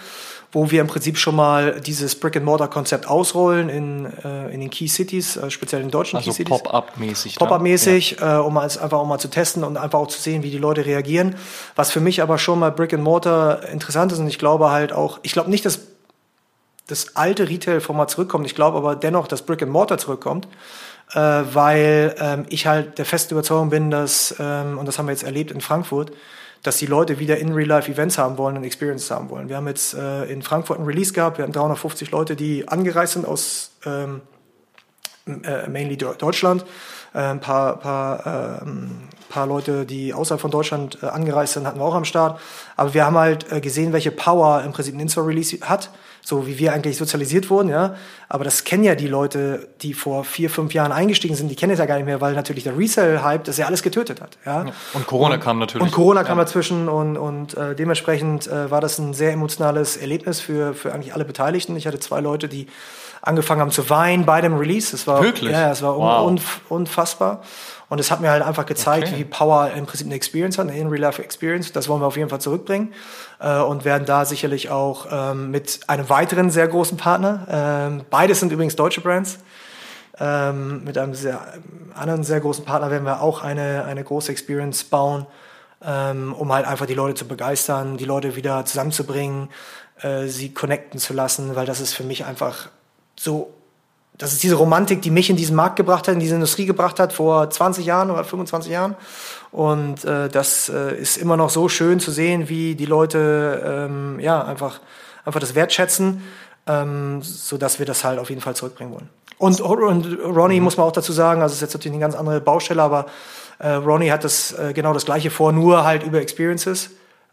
wo wir im Prinzip schon mal dieses Brick-and-Mortar-Konzept ausrollen in, äh, in den Key Cities, äh, speziell in deutschen also Key Cities. Pop-up-mäßig. Pop-up-mäßig, ja. äh, um es einfach auch mal zu testen und einfach auch zu sehen, wie die Leute reagieren. Was für mich aber schon mal Brick-and-Mortar interessant ist und ich glaube halt auch, ich glaube nicht, dass das alte Retail-Format zurückkommt. Ich glaube aber dennoch, dass Brick and Mortar zurückkommt, äh, weil ähm, ich halt der festen Überzeugung bin, dass, ähm, und das haben wir jetzt erlebt in Frankfurt, dass die Leute wieder in Real-Life-Events haben wollen und Experiences haben wollen. Wir haben jetzt äh, in Frankfurt ein Release gehabt, wir hatten 350 Leute, die angereist sind aus ähm, äh, mainly Deutschland, äh, ein paar, paar, ähm, paar Leute, die außerhalb von Deutschland äh, angereist sind, hatten wir auch am Start. Aber wir haben halt äh, gesehen, welche Power im Prinzip ein Insta-Release hat so wie wir eigentlich sozialisiert wurden, ja. Aber das kennen ja die Leute, die vor vier, fünf Jahren eingestiegen sind, die kennen es ja gar nicht mehr, weil natürlich der Resell-Hype das ja alles getötet hat, ja. Und Corona und, kam natürlich. Und Corona kam ja. dazwischen und, und äh, dementsprechend äh, war das ein sehr emotionales Erlebnis für, für eigentlich alle Beteiligten. Ich hatte zwei Leute, die angefangen haben zu weinen bei dem Release. Das war, Wirklich? Ja, es war wow. unf unfassbar. Und es hat mir halt einfach gezeigt, okay. wie Power im Prinzip eine Experience hat, eine In-Real-Life-Experience. Das wollen wir auf jeden Fall zurückbringen äh, und werden da sicherlich auch ähm, mit einem weiteren sehr großen Partner, ähm, beides sind übrigens deutsche Brands, ähm, mit einem sehr, anderen sehr großen Partner werden wir auch eine, eine große Experience bauen, ähm, um halt einfach die Leute zu begeistern, die Leute wieder zusammenzubringen, äh, sie connecten zu lassen, weil das ist für mich einfach so das ist diese Romantik, die mich in diesen Markt gebracht hat, in diese Industrie gebracht hat vor 20 Jahren oder 25 Jahren. Und äh, das äh, ist immer noch so schön zu sehen, wie die Leute ähm, ja einfach einfach das wertschätzen, ähm, so dass wir das halt auf jeden Fall zurückbringen wollen. Und, und Ronnie mhm. muss man auch dazu sagen, also ist jetzt natürlich eine ganz andere Baustelle, aber äh, Ronnie hat das äh, genau das gleiche vor, nur halt über Experiences.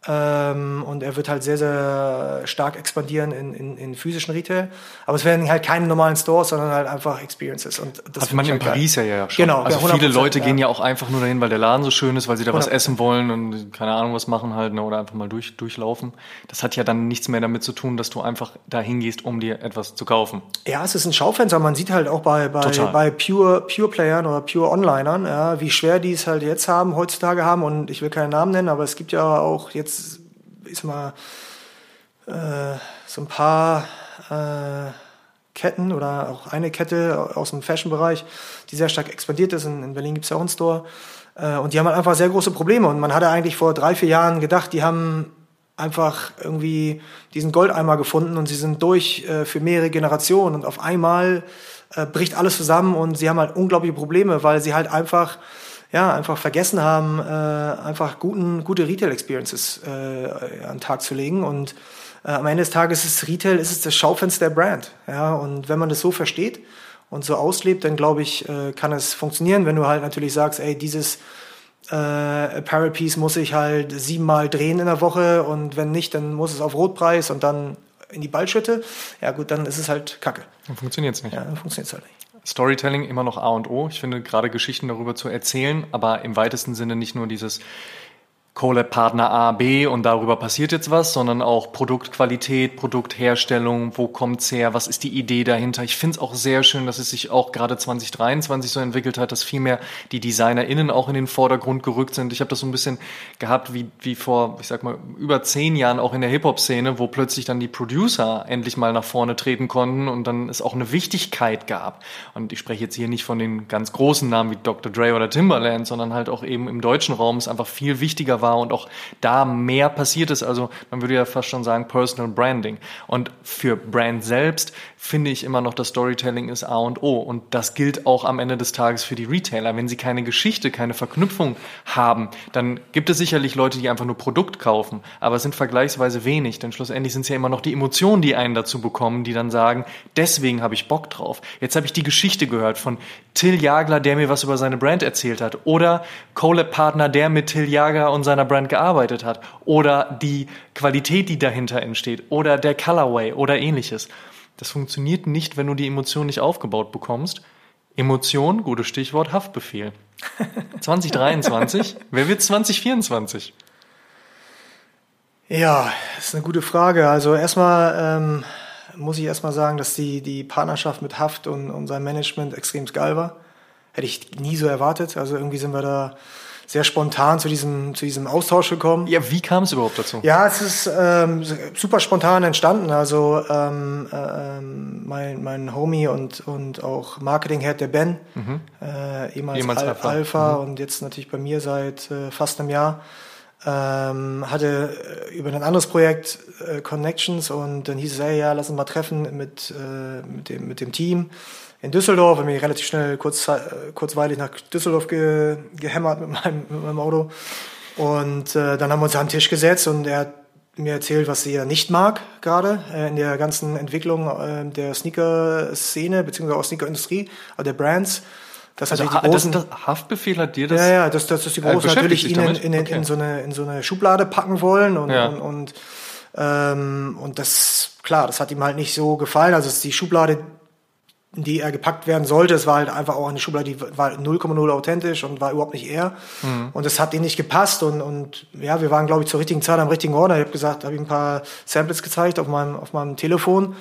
Ähm, und er wird halt sehr, sehr stark expandieren in, in, in physischen Retail. Aber es werden halt keine normalen Stores, sondern halt einfach Experiences. Und das Hat man in halt Paris ja, ja schon. Genau, also viele Leute ja. gehen ja auch einfach nur dahin, weil der Laden so schön ist, weil sie da 100%. was essen wollen und keine Ahnung was machen halt ne, oder einfach mal durch, durchlaufen. Das hat ja dann nichts mehr damit zu tun, dass du einfach da hingehst, um dir etwas zu kaufen. Ja, es ist ein Schaufenster. Man sieht halt auch bei, bei, bei Pure, Pure Playern oder Pure Onlinern, ja, wie schwer die es halt jetzt haben, heutzutage haben. Und ich will keinen Namen nennen, aber es gibt ja auch jetzt ich sag mal, äh, so ein paar äh, Ketten oder auch eine Kette aus dem Fashion-Bereich, die sehr stark expandiert ist. In, in Berlin gibt es ja auch einen Store. Äh, und die haben halt einfach sehr große Probleme. Und man hatte eigentlich vor drei, vier Jahren gedacht, die haben einfach irgendwie diesen Goldeimer gefunden und sie sind durch äh, für mehrere Generationen. Und auf einmal äh, bricht alles zusammen und sie haben halt unglaubliche Probleme, weil sie halt einfach ja, einfach vergessen haben, äh, einfach guten, gute Retail-Experiences äh, an den Tag zu legen. Und äh, am Ende des Tages ist Retail ist es das Schaufenster der Brand. Ja, und wenn man das so versteht und so auslebt, dann glaube ich, äh, kann es funktionieren. Wenn du halt natürlich sagst, ey, dieses äh, Apparel Piece muss ich halt siebenmal drehen in der Woche und wenn nicht, dann muss es auf Rotpreis und dann in die Ballschütte. Ja gut, dann ist es halt Kacke. Dann funktioniert es nicht. Ja, dann funktioniert es halt nicht. Storytelling immer noch A und O. Ich finde gerade Geschichten darüber zu erzählen, aber im weitesten Sinne nicht nur dieses Collab-Partner A, B und darüber passiert jetzt was, sondern auch Produktqualität, Produktherstellung, wo kommt's her, was ist die Idee dahinter. Ich finde es auch sehr schön, dass es sich auch gerade 2023 so entwickelt hat, dass viel mehr die DesignerInnen auch in den Vordergrund gerückt sind. Ich habe das so ein bisschen gehabt wie, wie vor, ich sag mal, über zehn Jahren auch in der Hip-Hop-Szene, wo plötzlich dann die Producer endlich mal nach vorne treten konnten und dann es auch eine Wichtigkeit gab. Und ich spreche jetzt hier nicht von den ganz großen Namen wie Dr. Dre oder Timberland, sondern halt auch eben im deutschen Raum es einfach viel wichtiger war, war und auch da mehr passiert ist. Also man würde ja fast schon sagen Personal Branding. Und für Brand selbst finde ich immer noch, das Storytelling ist A und O. Und das gilt auch am Ende des Tages für die Retailer. Wenn sie keine Geschichte, keine Verknüpfung haben, dann gibt es sicherlich Leute, die einfach nur Produkt kaufen. Aber es sind vergleichsweise wenig, denn schlussendlich sind es ja immer noch die Emotionen, die einen dazu bekommen, die dann sagen, deswegen habe ich Bock drauf. Jetzt habe ich die Geschichte gehört von Till Jagler, der mir was über seine Brand erzählt hat. Oder Collab-Partner, der mit Till Jagler und seiner Brand gearbeitet hat. Oder die Qualität, die dahinter entsteht. Oder der Colorway oder ähnliches. Das funktioniert nicht, wenn du die Emotion nicht aufgebaut bekommst. Emotion, gutes Stichwort, Haftbefehl. 2023, wer wird 2024? Ja, das ist eine gute Frage. Also erstmal ähm, muss ich erstmal sagen, dass die, die Partnerschaft mit Haft und, und seinem Management extrem geil war. Hätte ich nie so erwartet. Also irgendwie sind wir da sehr spontan zu diesem, zu diesem Austausch gekommen. Ja, wie kam es überhaupt dazu? Ja, es ist ähm, super spontan entstanden. Also ähm, ähm, mein, mein Homie und, und auch Marketing-Head, der Ben, mhm. äh, ehemals, ehemals Al Alpha, Alpha mhm. und jetzt natürlich bei mir seit äh, fast einem Jahr, ähm, hatte äh, über ein anderes Projekt äh, Connections und dann hieß es, hey, ja, lass uns mal treffen mit, äh, mit, dem, mit dem Team in Düsseldorf, habe mich relativ schnell kurz, äh, kurzweilig nach Düsseldorf ge, gehämmert mit meinem, mit meinem Auto. Und äh, dann haben wir uns an den Tisch gesetzt und er hat mir erzählt, was er nicht mag gerade äh, in der ganzen Entwicklung äh, der Sneaker-Szene beziehungsweise auch Sneaker-Industrie, also der Brands. Das also, die großen, das, das Haftbefehl hat dir das? Ja, ja, das, das, das die äh, Großen natürlich ihn in, in, okay. in, so eine, in so eine Schublade packen wollen und, ja. und, und, ähm, und das, klar, das hat ihm halt nicht so gefallen. Also die Schublade, die er gepackt werden sollte. Es war halt einfach auch eine Schublade, die war 0,0 authentisch und war überhaupt nicht er. Mhm. Und es hat ihm nicht gepasst. Und, und ja, wir waren, glaube ich, zur richtigen Zeit am richtigen Ort. Ich habe gesagt, habe ihm ein paar Samples gezeigt auf meinem, auf meinem Telefon.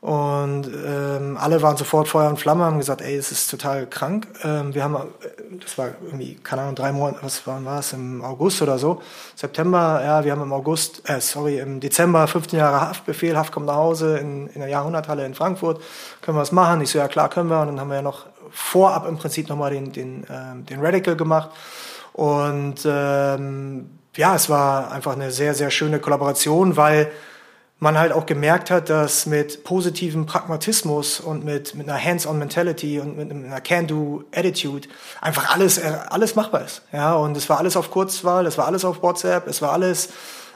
Und ähm, alle waren sofort Feuer und Flamme, haben gesagt, ey, es ist total krank. Ähm, wir haben, äh, das war irgendwie, keine Ahnung, drei Monate, was war, war es, im August oder so, September, ja, wir haben im August, äh, sorry, im Dezember 15 Jahre Haftbefehl, Haft kommt nach Hause in, in der Jahrhunderthalle in Frankfurt, können wir was machen? Ich so, ja klar, können wir. Und dann haben wir ja noch vorab im Prinzip nochmal den, den, äh, den Radical gemacht. Und ähm, ja, es war einfach eine sehr, sehr schöne Kollaboration, weil man halt auch gemerkt hat, dass mit positivem Pragmatismus und mit, mit einer Hands-on-Mentality und mit einer Can-Do-Attitude einfach alles, äh, alles machbar ist. Ja, und es war alles auf Kurzwahl, es war alles auf WhatsApp, es war alles,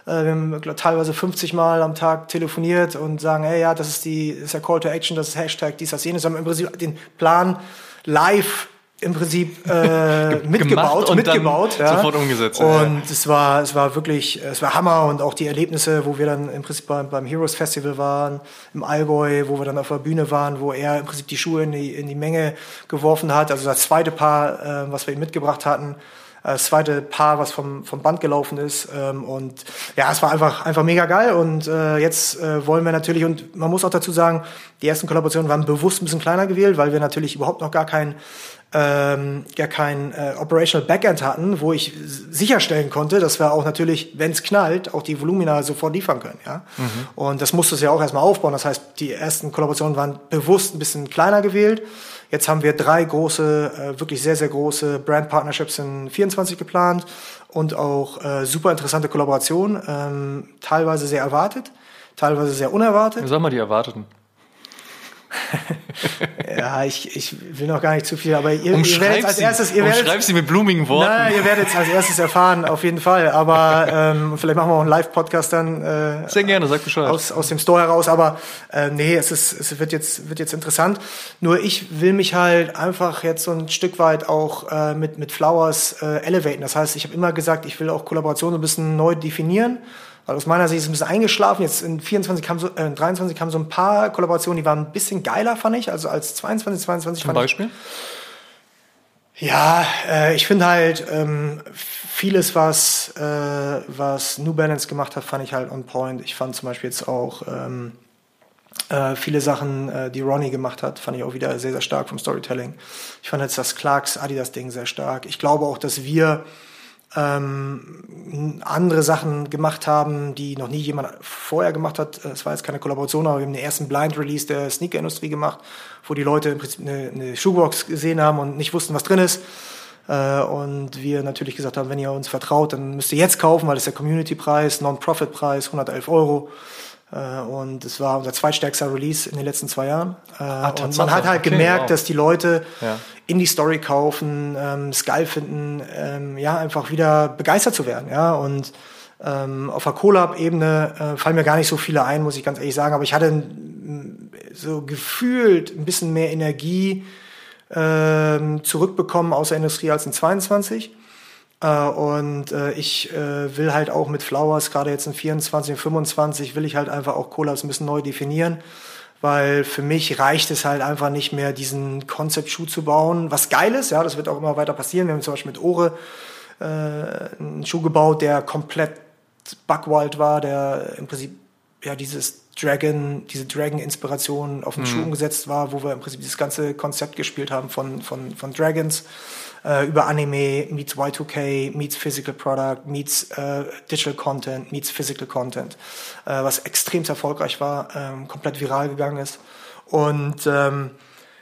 äh, wir haben teilweise 50 Mal am Tag telefoniert und sagen, hey, ja, das ist die, das ist der Call to Action, das ist Hashtag, dies, das, jenes. Haben im Prinzip den Plan live im Prinzip äh, mitgebaut, und mitgebaut, ja. sofort umgesetzt. Und ja. es war, es war wirklich, es war Hammer und auch die Erlebnisse, wo wir dann im Prinzip beim, beim Heroes Festival waren, im Allgäu, wo wir dann auf der Bühne waren, wo er im Prinzip die Schuhe in die, in die Menge geworfen hat. Also das zweite Paar, äh, was wir ihm mitgebracht hatten, das zweite Paar, was vom, vom Band gelaufen ist. Ähm, und ja, es war einfach, einfach mega geil. Und äh, jetzt äh, wollen wir natürlich, und man muss auch dazu sagen, die ersten Kollaborationen waren bewusst ein bisschen kleiner gewählt, weil wir natürlich überhaupt noch gar kein ähm, gar kein äh, Operational Backend hatten, wo ich sicherstellen konnte, dass wir auch natürlich, wenn es knallt, auch die Volumina sofort liefern können. Ja? Mhm. Und das musste es ja auch erstmal aufbauen. Das heißt, die ersten Kollaborationen waren bewusst ein bisschen kleiner gewählt. Jetzt haben wir drei große, äh, wirklich sehr, sehr große Brand Partnerships in 24 geplant und auch äh, super interessante Kollaborationen, ähm, teilweise sehr erwartet, teilweise sehr unerwartet. Sag mal die erwarteten. ja, ich, ich will noch gar nicht zu viel, aber ihr, ihr werdet als erstes, ihr werdet, sie mit blumigen Worten. Nein, ihr werdet es als erstes erfahren, auf jeden Fall. Aber ähm, vielleicht machen wir auch einen Live-Podcast dann. Äh, Sehr gerne, sag Bescheid. Aus, aus dem Store heraus. Aber äh, nee, es ist, es wird jetzt, wird jetzt interessant. Nur ich will mich halt einfach jetzt so ein Stück weit auch äh, mit mit Flowers äh, elevaten. Das heißt, ich habe immer gesagt, ich will auch Kollaborationen ein bisschen neu definieren. Also aus meiner Sicht ist es ein bisschen eingeschlafen. Jetzt in 24 kam so, äh, 23 kamen so ein paar Kollaborationen, die waren ein bisschen geiler, fand ich. Also als 22, 22 Zum Beispiel? Ja, äh, ich finde halt ähm, vieles, was, äh, was New Balance gemacht hat, fand ich halt on point. Ich fand zum Beispiel jetzt auch ähm, äh, viele Sachen, äh, die Ronnie gemacht hat, fand ich auch wieder sehr, sehr stark vom Storytelling. Ich fand jetzt das Clarks Adidas-Ding sehr stark. Ich glaube auch, dass wir ähm, andere Sachen gemacht haben, die noch nie jemand vorher gemacht hat. Es war jetzt keine Kollaboration, aber wir haben den ersten Blind Release der Sneaker-Industrie gemacht, wo die Leute im Prinzip eine, eine Schuhbox gesehen haben und nicht wussten, was drin ist. Äh, und wir natürlich gesagt haben, wenn ihr uns vertraut, dann müsst ihr jetzt kaufen, weil ist der Community-Preis, Non-Profit-Preis, 111 Euro. Äh, und es war unser zweitstärkster Release in den letzten zwei Jahren. Äh, ah, und man hat halt okay, gemerkt, wow. dass die Leute ja. in die Story kaufen, ähm, es geil finden, ähm, ja, einfach wieder begeistert zu werden. Ja, und ähm, auf der Collab-Ebene äh, fallen mir gar nicht so viele ein, muss ich ganz ehrlich sagen. Aber ich hatte so gefühlt ein bisschen mehr Energie ähm, zurückbekommen aus der Industrie als in 22. Äh, und äh, ich äh, will halt auch mit Flowers, gerade jetzt in 24 und 25, will ich halt einfach auch Collabs ein bisschen neu definieren. Weil für mich reicht es halt einfach nicht mehr, diesen Concept-Schuh zu bauen. Was geil ist, ja, das wird auch immer weiter passieren. Wir haben zum Beispiel mit Ore äh, einen Schuh gebaut, der komplett Buckwild war, der im Prinzip ja dieses Dragon, diese Dragon-Inspiration auf den mhm. Schuh umgesetzt war, wo wir im Prinzip dieses ganze Konzept gespielt haben von, von, von Dragons äh, über Anime meets Y2K, meets Physical Product, meets äh, Digital Content, meets Physical Content, äh, was extrem erfolgreich war, ähm, komplett viral gegangen ist. Und ähm,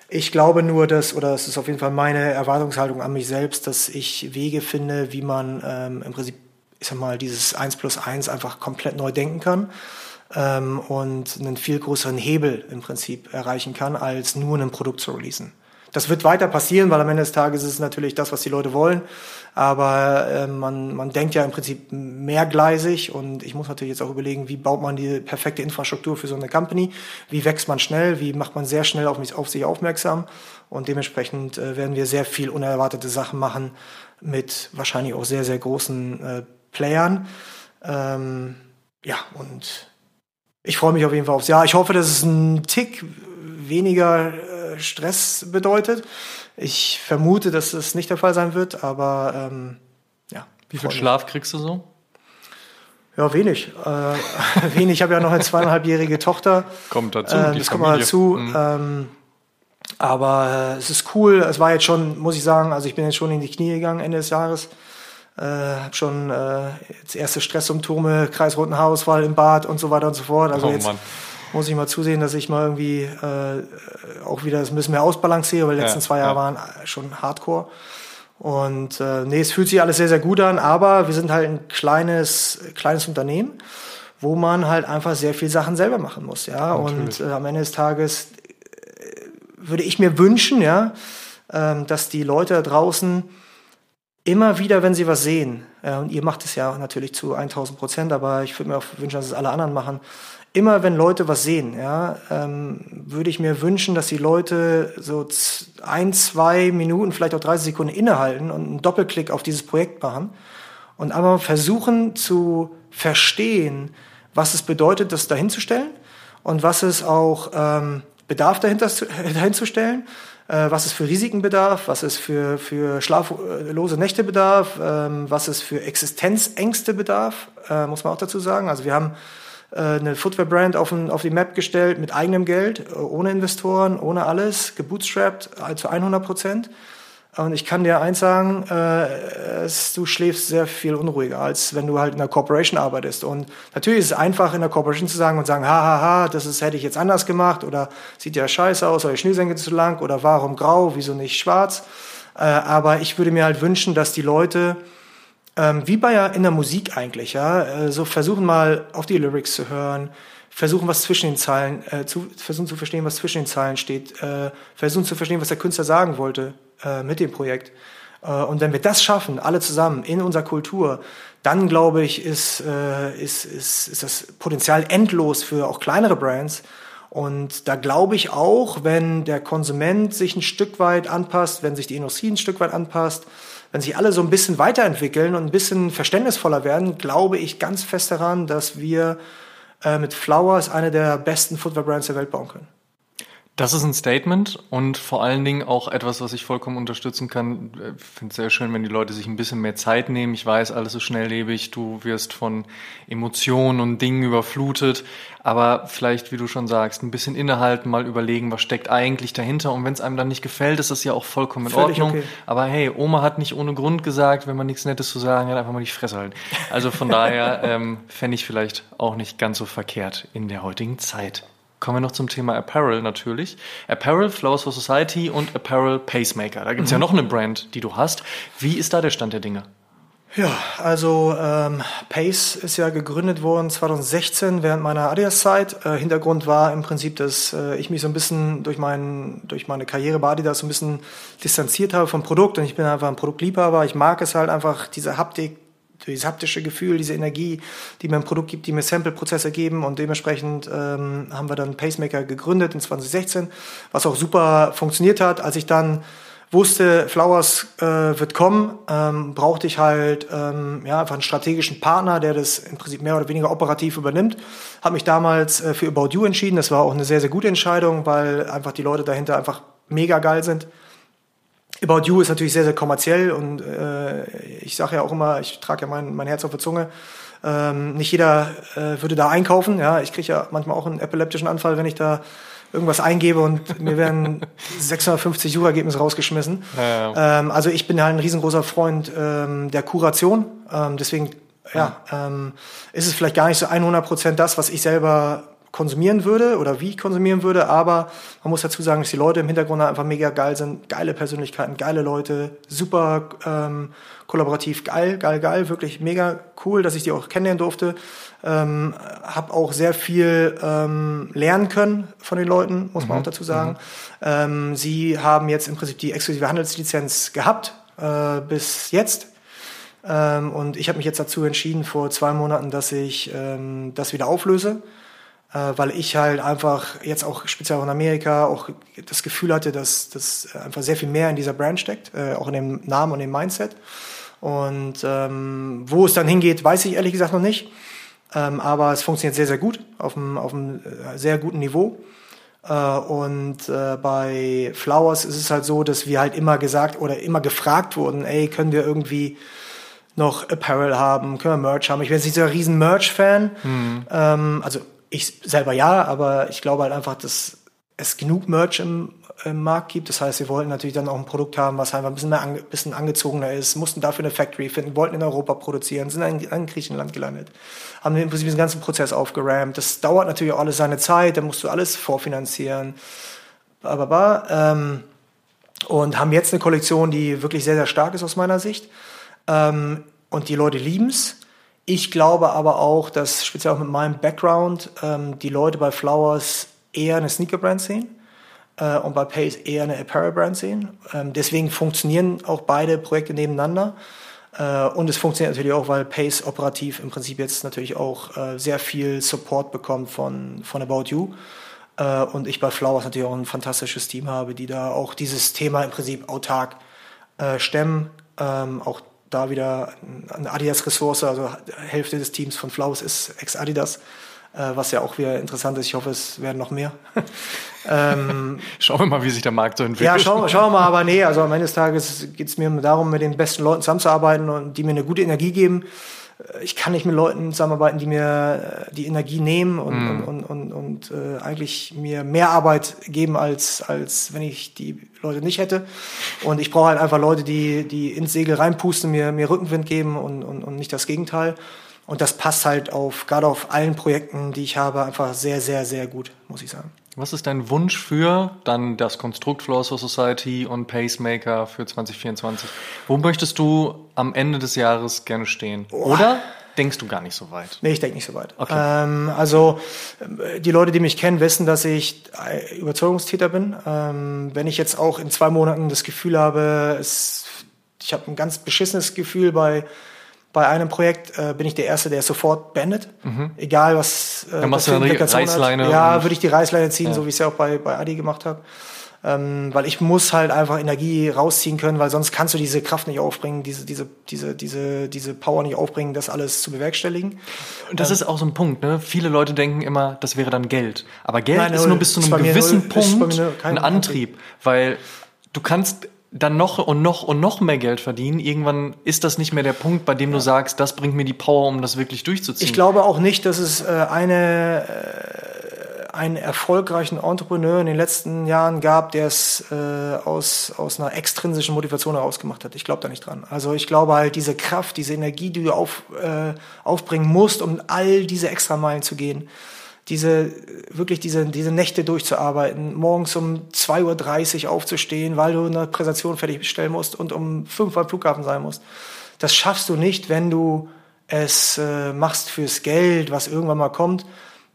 ich glaube nur, dass, oder es ist auf jeden Fall meine Erwartungshaltung an mich selbst, dass ich Wege finde, wie man ähm, im Prinzip, ich sag mal, dieses 1 plus 1 einfach komplett neu denken kann ähm, und einen viel größeren Hebel im Prinzip erreichen kann, als nur ein Produkt zu releasen. Das wird weiter passieren, weil am Ende des Tages ist es natürlich das, was die Leute wollen. Aber äh, man, man denkt ja im Prinzip mehrgleisig und ich muss natürlich jetzt auch überlegen, wie baut man die perfekte Infrastruktur für so eine Company? Wie wächst man schnell? Wie macht man sehr schnell auf, mich, auf sich aufmerksam? Und dementsprechend äh, werden wir sehr viel unerwartete Sachen machen mit wahrscheinlich auch sehr, sehr großen äh, Playern. Ähm, ja, und ich freue mich auf jeden Fall aufs Jahr. Ich hoffe, dass es ein Tick weniger Stress bedeutet. Ich vermute, dass es nicht der Fall sein wird, aber ähm, ja. Wie viel Schlaf kriegst du so? Ja, wenig. Äh, wenig. Ich habe ja noch eine zweieinhalbjährige Tochter. Kommt dazu. Äh, das kommt mal dazu. Mhm. Ähm, aber äh, es ist cool. Es war jetzt schon, muss ich sagen, also ich bin jetzt schon in die Knie gegangen Ende des Jahres. Äh, habe schon äh, jetzt erste Stresssymptome, kreisrunden Haarausfall im Bad und so weiter und so fort. Also oh, jetzt Mann muss ich mal zusehen, dass ich mal irgendwie äh, auch wieder das ein bisschen mehr ausbalanciere, weil die letzten ja, zwei Jahre ja. waren schon Hardcore. Und äh, nee, es fühlt sich alles sehr, sehr gut an, aber wir sind halt ein kleines, kleines Unternehmen, wo man halt einfach sehr viel Sachen selber machen muss, ja. Natürlich. Und äh, am Ende des Tages äh, würde ich mir wünschen, ja, ähm, dass die Leute da draußen immer wieder, wenn sie was sehen, äh, und ihr macht es ja natürlich zu 1000 Prozent, aber ich würde mir auch wünschen, dass es alle anderen machen, immer wenn Leute was sehen, ja, ähm, würde ich mir wünschen, dass die Leute so ein, zwei Minuten, vielleicht auch 30 Sekunden innehalten und einen Doppelklick auf dieses Projekt machen und einmal versuchen zu verstehen, was es bedeutet, das dahinzustellen und was es auch ähm, bedarf, dahinter zu, dahinzustellen, äh, was es für Risiken bedarf, was es für, für schlaflose Nächte bedarf, ähm, was es für Existenzängste bedarf, äh, muss man auch dazu sagen. Also wir haben eine Footwear-Brand auf, auf die Map gestellt mit eigenem Geld, äh, ohne Investoren, ohne alles, gebootstrapped äh, zu 100 Prozent. Und ich kann dir eins sagen, äh, es, du schläfst sehr viel unruhiger, als wenn du halt in einer Corporation arbeitest. Und natürlich ist es einfach, in der Corporation zu sagen und sagen, hahaha, ha, ha, das ist, hätte ich jetzt anders gemacht oder sieht ja scheiße aus oder die Schnürsenkel zu lang oder warum grau, wieso nicht schwarz. Äh, aber ich würde mir halt wünschen, dass die Leute ähm, wie bei ja in der Musik eigentlich, ja, äh, so versuchen mal auf die Lyrics zu hören, versuchen was zwischen den Zeilen, äh, zu, versuchen zu verstehen, was zwischen den Zeilen steht, äh, versuchen zu verstehen, was der Künstler sagen wollte äh, mit dem Projekt. Äh, und wenn wir das schaffen, alle zusammen in unserer Kultur, dann glaube ich, ist, äh, ist, ist, ist das Potenzial endlos für auch kleinere Brands. Und da glaube ich auch, wenn der Konsument sich ein Stück weit anpasst, wenn sich die Industrie ein Stück weit anpasst, wenn sich alle so ein bisschen weiterentwickeln und ein bisschen verständnisvoller werden, glaube ich ganz fest daran, dass wir äh, mit Flowers eine der besten Footwear-Brands der Welt bauen können. Das ist ein Statement und vor allen Dingen auch etwas, was ich vollkommen unterstützen kann. Ich finde es sehr schön, wenn die Leute sich ein bisschen mehr Zeit nehmen. Ich weiß, alles ist schnelllebig, du wirst von Emotionen und Dingen überflutet, aber vielleicht, wie du schon sagst, ein bisschen innehalten, mal überlegen, was steckt eigentlich dahinter und wenn es einem dann nicht gefällt, ist das ja auch vollkommen in Völlig Ordnung. Okay. Aber hey, Oma hat nicht ohne Grund gesagt, wenn man nichts Nettes zu sagen hat, einfach mal die Fresse halten. Also von daher ähm, fände ich vielleicht auch nicht ganz so verkehrt in der heutigen Zeit. Kommen wir noch zum Thema Apparel natürlich. Apparel, Flowers for Society und Apparel Pacemaker. Da gibt es mhm. ja noch eine Brand, die du hast. Wie ist da der Stand der Dinge? Ja, also ähm, Pace ist ja gegründet worden 2016 während meiner Adidas-Zeit. Äh, Hintergrund war im Prinzip, dass äh, ich mich so ein bisschen durch, mein, durch meine Karriere bei Adidas so ein bisschen distanziert habe vom Produkt und ich bin einfach ein Produktliebhaber. Ich mag es halt einfach, diese Haptik, dieses haptische Gefühl, diese Energie, die mir ein Produkt gibt, die mir Sample-Prozesse geben und dementsprechend ähm, haben wir dann Pacemaker gegründet in 2016, was auch super funktioniert hat. Als ich dann wusste, Flowers äh, wird kommen, ähm, brauchte ich halt ähm, ja, einfach einen strategischen Partner, der das im Prinzip mehr oder weniger operativ übernimmt. Habe mich damals äh, für About You entschieden. Das war auch eine sehr, sehr gute Entscheidung, weil einfach die Leute dahinter einfach mega geil sind. About You ist natürlich sehr, sehr kommerziell und äh, ich sage ja auch immer, ich trage ja mein, mein Herz auf der Zunge. Ähm, nicht jeder äh, würde da einkaufen. Ja, ich kriege ja manchmal auch einen epileptischen Anfall, wenn ich da irgendwas eingebe und mir werden 650 Suchergebnisse rausgeschmissen. Ja, ja. Ähm, also ich bin halt ein riesengroßer Freund ähm, der Kuration. Ähm, deswegen ja, ähm, ist es vielleicht gar nicht so 100 Prozent das, was ich selber konsumieren würde oder wie ich konsumieren würde, aber man muss dazu sagen, dass die Leute im Hintergrund einfach mega geil sind, geile Persönlichkeiten, geile Leute, super ähm, kollaborativ, geil, geil, geil, wirklich mega cool, dass ich die auch kennenlernen durfte. Ähm, habe auch sehr viel ähm, lernen können von den Leuten, muss man mhm. auch dazu sagen. Mhm. Ähm, sie haben jetzt im Prinzip die exklusive Handelslizenz gehabt äh, bis jetzt. Ähm, und ich habe mich jetzt dazu entschieden vor zwei Monaten, dass ich ähm, das wieder auflöse weil ich halt einfach jetzt auch speziell auch in Amerika auch das Gefühl hatte, dass das einfach sehr viel mehr in dieser Brand steckt, äh, auch in dem Namen und dem Mindset. Und ähm, wo es dann hingeht, weiß ich ehrlich gesagt noch nicht. Ähm, aber es funktioniert sehr, sehr gut, auf einem, auf einem äh, sehr guten Niveau. Äh, und äh, bei Flowers ist es halt so, dass wir halt immer gesagt oder immer gefragt wurden, ey, können wir irgendwie noch Apparel haben, können wir Merch haben. Ich bin jetzt nicht so ein riesen Merch-Fan. Mhm. Ähm, also ich selber ja, aber ich glaube halt einfach, dass es genug Merch im, im Markt gibt. Das heißt, wir wollten natürlich dann auch ein Produkt haben, was einfach ein bisschen, mehr ange, bisschen angezogener ist, mussten dafür eine Factory finden, wollten in Europa produzieren, sind in, in Griechenland gelandet, haben im Prinzip den ganzen Prozess aufgerammt. Das dauert natürlich auch alles seine Zeit, da musst du alles vorfinanzieren. Aber, ähm, und haben jetzt eine Kollektion, die wirklich sehr, sehr stark ist aus meiner Sicht. Ähm, und die Leute lieben es. Ich glaube aber auch, dass speziell auch mit meinem Background ähm, die Leute bei Flowers eher eine Sneaker-Brand sehen äh, und bei Pace eher eine Apparel-Brand sehen. Ähm, deswegen funktionieren auch beide Projekte nebeneinander. Äh, und es funktioniert natürlich auch, weil Pace operativ im Prinzip jetzt natürlich auch äh, sehr viel Support bekommt von, von About You. Äh, und ich bei Flowers natürlich auch ein fantastisches Team habe, die da auch dieses Thema im Prinzip autark äh, stemmen. Ähm, auch da wieder eine Adidas-Ressource, also Hälfte des Teams von Flowers ist ex-Adidas, äh, was ja auch wieder interessant ist. Ich hoffe, es werden noch mehr. ähm, schauen wir mal, wie sich der Markt so entwickelt. Ja, schauen, schauen wir mal, aber nee, also am Ende des Tages geht es mir darum, mit den besten Leuten zusammenzuarbeiten und die mir eine gute Energie geben ich kann nicht mit Leuten zusammenarbeiten, die mir äh, die Energie nehmen und, mm. und, und, und, und äh, eigentlich mir mehr Arbeit geben, als, als wenn ich die Leute nicht hätte. Und ich brauche halt einfach Leute, die, die ins Segel reinpusten, mir, mir Rückenwind geben und, und, und nicht das Gegenteil. Und das passt halt auf, gerade auf allen Projekten, die ich habe, einfach sehr, sehr, sehr gut, muss ich sagen. Was ist dein Wunsch für dann das Konstrukt Flows for Society und Pacemaker für 2024? Wo möchtest du am Ende des Jahres gerne stehen? Oder denkst du gar nicht so weit? Nee, ich denke nicht so weit. Okay. Ähm, also die Leute, die mich kennen, wissen, dass ich Überzeugungstäter bin. Ähm, wenn ich jetzt auch in zwei Monaten das Gefühl habe, es, ich habe ein ganz beschissenes Gefühl bei bei einem Projekt äh, bin ich der Erste, der es sofort beendet. Mhm. Egal was. Äh, Dann machst du eine Reißleine. Hat. Ja, würde ich die Reißleine ziehen, ja. so wie ich es ja auch bei, bei Adi gemacht habe. ähm, weil ich muss halt einfach Energie rausziehen können, weil sonst kannst du diese Kraft nicht aufbringen, diese, diese, diese, diese, diese Power nicht aufbringen, das alles zu bewerkstelligen. Und das ähm, ist auch so ein Punkt, ne? Viele Leute denken immer, das wäre dann Geld. Aber Geld nein, ist nur bis zu einem gewissen Punkt ein Antrieb, weil du kannst dann noch und noch und noch mehr Geld verdienen. Irgendwann ist das nicht mehr der Punkt, bei dem ja. du sagst, das bringt mir die Power, um das wirklich durchzuziehen. Ich glaube auch nicht, dass es äh, eine äh, einen erfolgreichen Entrepreneur in den letzten Jahren gab, der es äh, aus, aus einer extrinsischen Motivation heraus gemacht hat. Ich glaube da nicht dran. Also ich glaube halt, diese Kraft, diese Energie, die du auf, äh, aufbringen musst, um all diese Extrameilen zu gehen, diese, wirklich diese, diese Nächte durchzuarbeiten, morgens um 2.30 Uhr aufzustehen, weil du eine Präsentation fertigstellen musst und um 5 Uhr am Flughafen sein musst. Das schaffst du nicht, wenn du es äh, machst fürs Geld, was irgendwann mal kommt,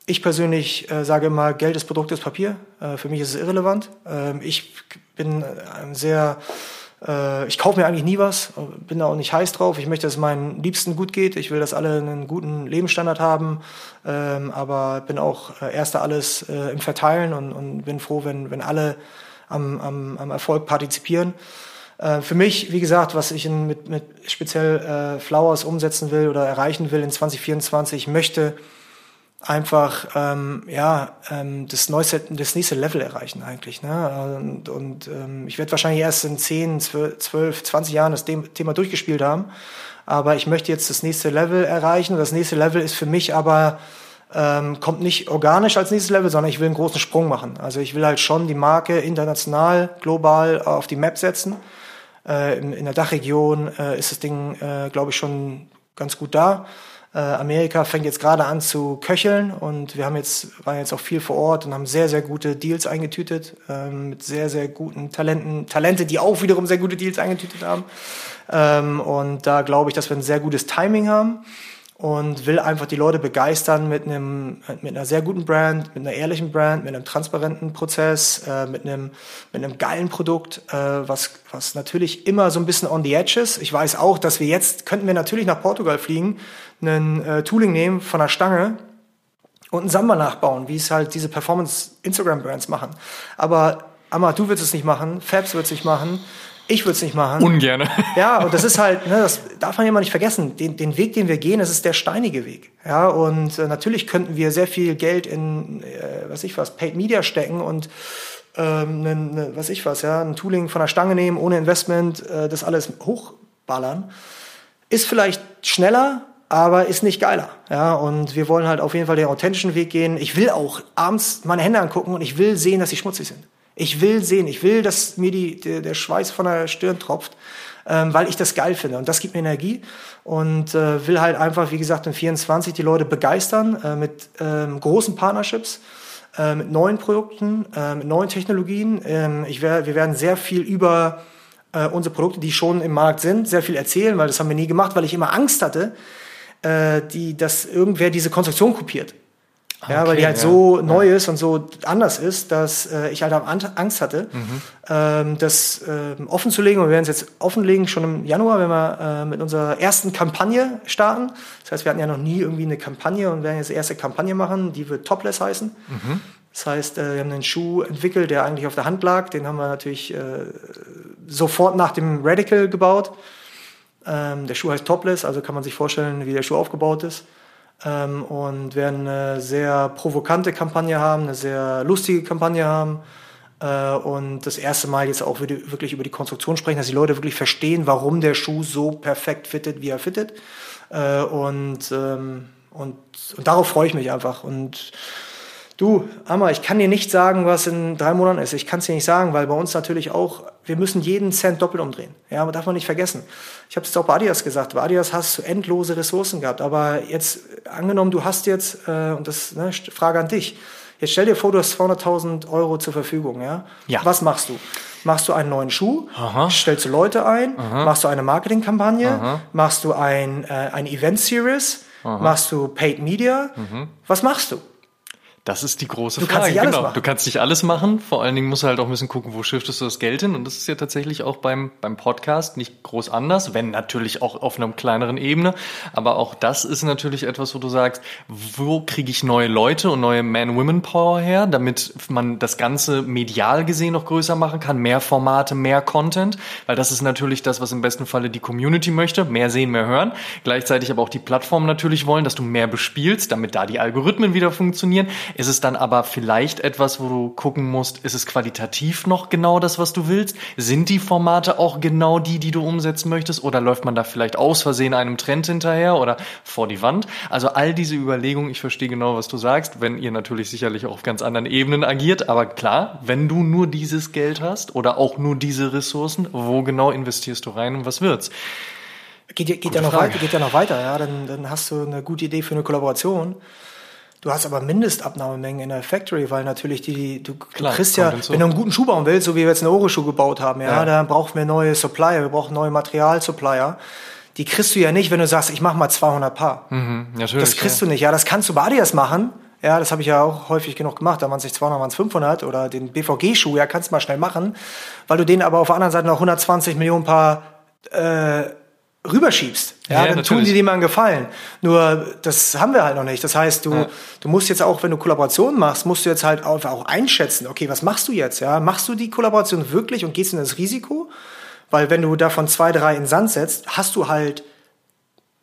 ich persönlich äh, sage immer, Geld ist Produkt ist Papier. Äh, für mich ist es irrelevant. Ähm, ich bin ein sehr, äh, ich kaufe mir eigentlich nie was, bin da auch nicht heiß drauf. Ich möchte, dass meinen Liebsten gut geht. Ich will, dass alle einen guten Lebensstandard haben, ähm, aber bin auch äh, erster alles äh, im Verteilen und, und bin froh, wenn, wenn alle am, am, am Erfolg partizipieren. Äh, für mich, wie gesagt, was ich in, mit, mit speziell äh, Flowers umsetzen will oder erreichen will in 2024, ich möchte einfach ähm, ja ähm, das neueste das nächste Level erreichen eigentlich ne? Und, und ähm, ich werde wahrscheinlich erst in 10, 12, 20 Jahren das Thema durchgespielt haben. Aber ich möchte jetzt das nächste Level erreichen. Das nächste Level ist für mich aber ähm, kommt nicht organisch als nächstes Level sondern ich will einen großen Sprung machen. Also ich will halt schon die Marke international global auf die Map setzen. Äh, in, in der Dachregion äh, ist das Ding äh, glaube ich schon ganz gut da Amerika fängt jetzt gerade an zu köcheln und wir haben jetzt, waren jetzt auch viel vor Ort und haben sehr, sehr gute Deals eingetütet, ähm, mit sehr, sehr guten Talenten, Talente, die auch wiederum sehr gute Deals eingetütet haben. Ähm, und da glaube ich, dass wir ein sehr gutes Timing haben und will einfach die Leute begeistern mit einem mit einer sehr guten Brand, mit einer ehrlichen Brand, mit einem transparenten Prozess, äh, mit einem mit einem geilen Produkt, äh, was was natürlich immer so ein bisschen on the edge ist. Ich weiß auch, dass wir jetzt könnten wir natürlich nach Portugal fliegen, ein äh, Tooling nehmen von der Stange und ein Samba nachbauen, wie es halt diese Performance Instagram Brands machen. Aber Amma, du willst es nicht machen, Fabs wird es nicht machen. Ich würde es nicht machen. Ungerne. Ja, und das ist halt, ne, das darf man ja mal nicht vergessen. Den, den Weg, den wir gehen, das ist der steinige Weg. Ja, und äh, natürlich könnten wir sehr viel Geld in, äh, was ich was, Paid Media stecken und ähm, ne, ne, was ich was, ja, ein Tooling von der Stange nehmen, ohne Investment, äh, das alles hochballern. Ist vielleicht schneller, aber ist nicht geiler. Ja, und wir wollen halt auf jeden Fall den authentischen Weg gehen. Ich will auch abends meine Hände angucken und ich will sehen, dass sie schmutzig sind. Ich will sehen, ich will, dass mir die, der, der Schweiß von der Stirn tropft, ähm, weil ich das geil finde. Und das gibt mir Energie und äh, will halt einfach, wie gesagt, in 24 die Leute begeistern äh, mit ähm, großen Partnerships, äh, mit neuen Produkten, äh, mit neuen Technologien. Ähm, ich wär, wir werden sehr viel über äh, unsere Produkte, die schon im Markt sind, sehr viel erzählen, weil das haben wir nie gemacht, weil ich immer Angst hatte, äh, die, dass irgendwer diese Konstruktion kopiert. Okay, ja, weil die halt ja. so neu ist und so anders ist, dass äh, ich halt Angst hatte, mhm. ähm, das äh, offen zu legen. Und wir werden es jetzt offenlegen, schon im Januar, wenn wir äh, mit unserer ersten Kampagne starten. Das heißt, wir hatten ja noch nie irgendwie eine Kampagne und werden jetzt die erste Kampagne machen, die wird Topless heißen. Mhm. Das heißt, äh, wir haben einen Schuh entwickelt, der eigentlich auf der Hand lag. Den haben wir natürlich äh, sofort nach dem Radical gebaut. Ähm, der Schuh heißt Topless, also kann man sich vorstellen, wie der Schuh aufgebaut ist ähm, und werden eine sehr provokante Kampagne haben, eine sehr lustige Kampagne haben. Äh, und das erste Mal jetzt auch wirklich über die Konstruktion sprechen, dass die Leute wirklich verstehen, warum der Schuh so perfekt fittet, wie er fittet. Äh, und, ähm, und, und darauf freue ich mich einfach. Und Du, Amma, ich kann dir nicht sagen, was in drei Monaten ist. Ich kann es dir nicht sagen, weil bei uns natürlich auch, wir müssen jeden Cent doppelt umdrehen. Ja, aber darf man nicht vergessen. Ich habe es auch bei Adidas gesagt. Bei Adidas hast du endlose Ressourcen gehabt. Aber jetzt, angenommen, du hast jetzt, äh, und das, ne, Frage an dich. Jetzt stell dir vor, du hast 200.000 Euro zur Verfügung, ja? Ja. Was machst du? Machst du einen neuen Schuh? Aha. Stellst du Leute ein? Aha. Machst du eine Marketingkampagne? Aha. Machst du ein, äh, ein Event-Series? Machst du Paid Media? Mhm. Was machst du? Das ist die große Du Frage. genau. Du kannst nicht alles machen. Vor allen Dingen musst du halt auch ein bisschen gucken, wo shiftest du das Geld hin. Und das ist ja tatsächlich auch beim, beim Podcast nicht groß anders, wenn natürlich auch auf einer kleineren Ebene. Aber auch das ist natürlich etwas, wo du sagst, wo kriege ich neue Leute und neue Man-Women-Power her, damit man das Ganze medial gesehen noch größer machen kann, mehr Formate, mehr Content, weil das ist natürlich das, was im besten Falle die Community möchte, mehr sehen, mehr hören. Gleichzeitig aber auch die Plattformen natürlich wollen, dass du mehr bespielst, damit da die Algorithmen wieder funktionieren. Ist es dann aber vielleicht etwas, wo du gucken musst, ist es qualitativ noch genau das, was du willst? Sind die Formate auch genau die, die du umsetzen möchtest? Oder läuft man da vielleicht aus Versehen einem Trend hinterher oder vor die Wand? Also all diese Überlegungen, ich verstehe genau, was du sagst, wenn ihr natürlich sicherlich auch auf ganz anderen Ebenen agiert. Aber klar, wenn du nur dieses Geld hast oder auch nur diese Ressourcen, wo genau investierst du rein und was wird's? Geht, ja- geht, ja noch Frage. weiter, geht ja noch weiter, ja. Dann, dann hast du eine gute Idee für eine Kollaboration. Du hast aber Mindestabnahmemengen in der Factory, weil natürlich die, du, Klar, kriegst ja, wenn du einen guten Schuh bauen willst, so wie wir jetzt eine Ore-Schuh gebaut haben, ja, Ja. dann brauchen wir neue Supplier, wir brauchen neue Materialsupplier. Die kriegst du ja nicht, wenn du sagst, ich mache mal 200 Paar. Mhm, natürlich. Das kriegst ja. du nicht. Ja, das kannst du bei Adidas machen. Ja, das habe ich ja auch häufig genug gemacht. Da waren es nicht 200, waren es 500 oder den BVG-Schuh, ja, kannst du mal schnell machen, weil du den aber auf der anderen Seite noch 120 Millionen Paar äh, rüberschiebst. Ja, Ja, dann tun natürlich. die dir mal einen Gefallen. Nur das haben wir halt noch nicht. Das heißt, du, Ja. du musst jetzt auch, wenn du Kollaborationen machst, musst du jetzt halt auch, auch einschätzen, okay, was machst du jetzt? Ja, machst du die Kollaboration wirklich und gehst in das Risiko? Weil wenn du davon zwei, drei in den Sand setzt, hast du halt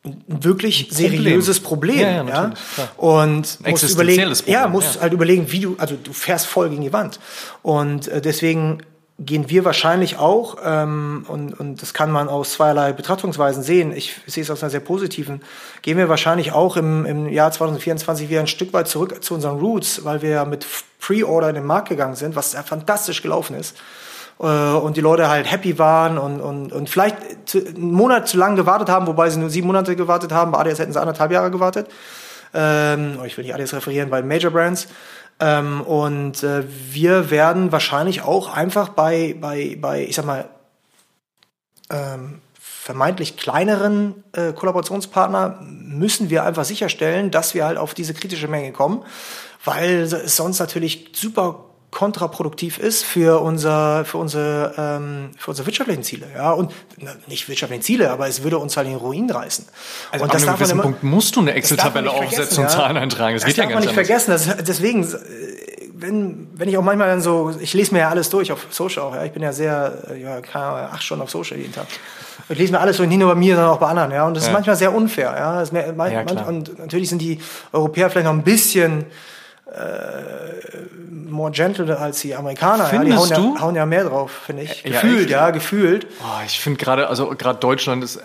ein wirklich Problem. seriöses Problem. Ja, Ja, ja. Und musst überlegen, Problem, ja, musst ja. halt überlegen, wie du, also du fährst voll gegen die Wand. Und äh, deswegen gehen wir wahrscheinlich auch, ähm, und, und das kann man aus zweierlei Betrachtungsweisen sehen, ich sehe es aus einer sehr positiven, gehen wir wahrscheinlich auch im, im Jahr 2024 wieder ein Stück weit zurück zu unseren Roots, weil wir ja mit Pre-Order in den Markt gegangen sind, was ja fantastisch gelaufen ist. Äh, und die Leute halt happy waren und, und, und vielleicht einen Monat zu lang gewartet haben, wobei sie nur sieben Monate gewartet haben. Bei ADS hätten sie anderthalb Jahre gewartet. Ähm, oh, ich will nicht ADS referieren, bei Major Brands. Ähm, und äh, wir werden wahrscheinlich auch einfach bei, bei, bei ich sag mal, ähm, vermeintlich kleineren äh, Kollaborationspartner müssen wir einfach sicherstellen, dass wir halt auf diese kritische Menge kommen, weil es sonst natürlich super kontraproduktiv ist für unser für unsere ähm, für unsere wirtschaftlichen Ziele ja und na, nicht wirtschaftlichen Ziele aber es würde uns halt in Ruin reißen Also und ab einem darf man gewissen Punkt musst du eine das Excel-Tabelle nicht aufsetzen und ja. Zahlen eintragen. Das, Das geht ja darf ganz man nicht anders. vergessen. Das, deswegen, äh, wenn, wenn ich auch manchmal dann so, ich lese mir ja alles durch auf Social auch, ja. Ich bin ja sehr, äh, ja, keine Ahnung, acht Stunden auf Social jeden Tag. Ich lese mir alles durch, nicht nur bei mir, sondern auch bei anderen, ja. Und das ist Ja. manchmal sehr unfair, ja. Das ist mehr, Ja, und natürlich sind die Europäer vielleicht noch ein bisschen more gentle als die Amerikaner. ja. Die hauen Findest ja, du? hauen ja mehr drauf, finde ich. Ja, Gefühlt, echt? ja, gefühlt. Oh, ich finde gerade, also gerade Deutschland ist, äh,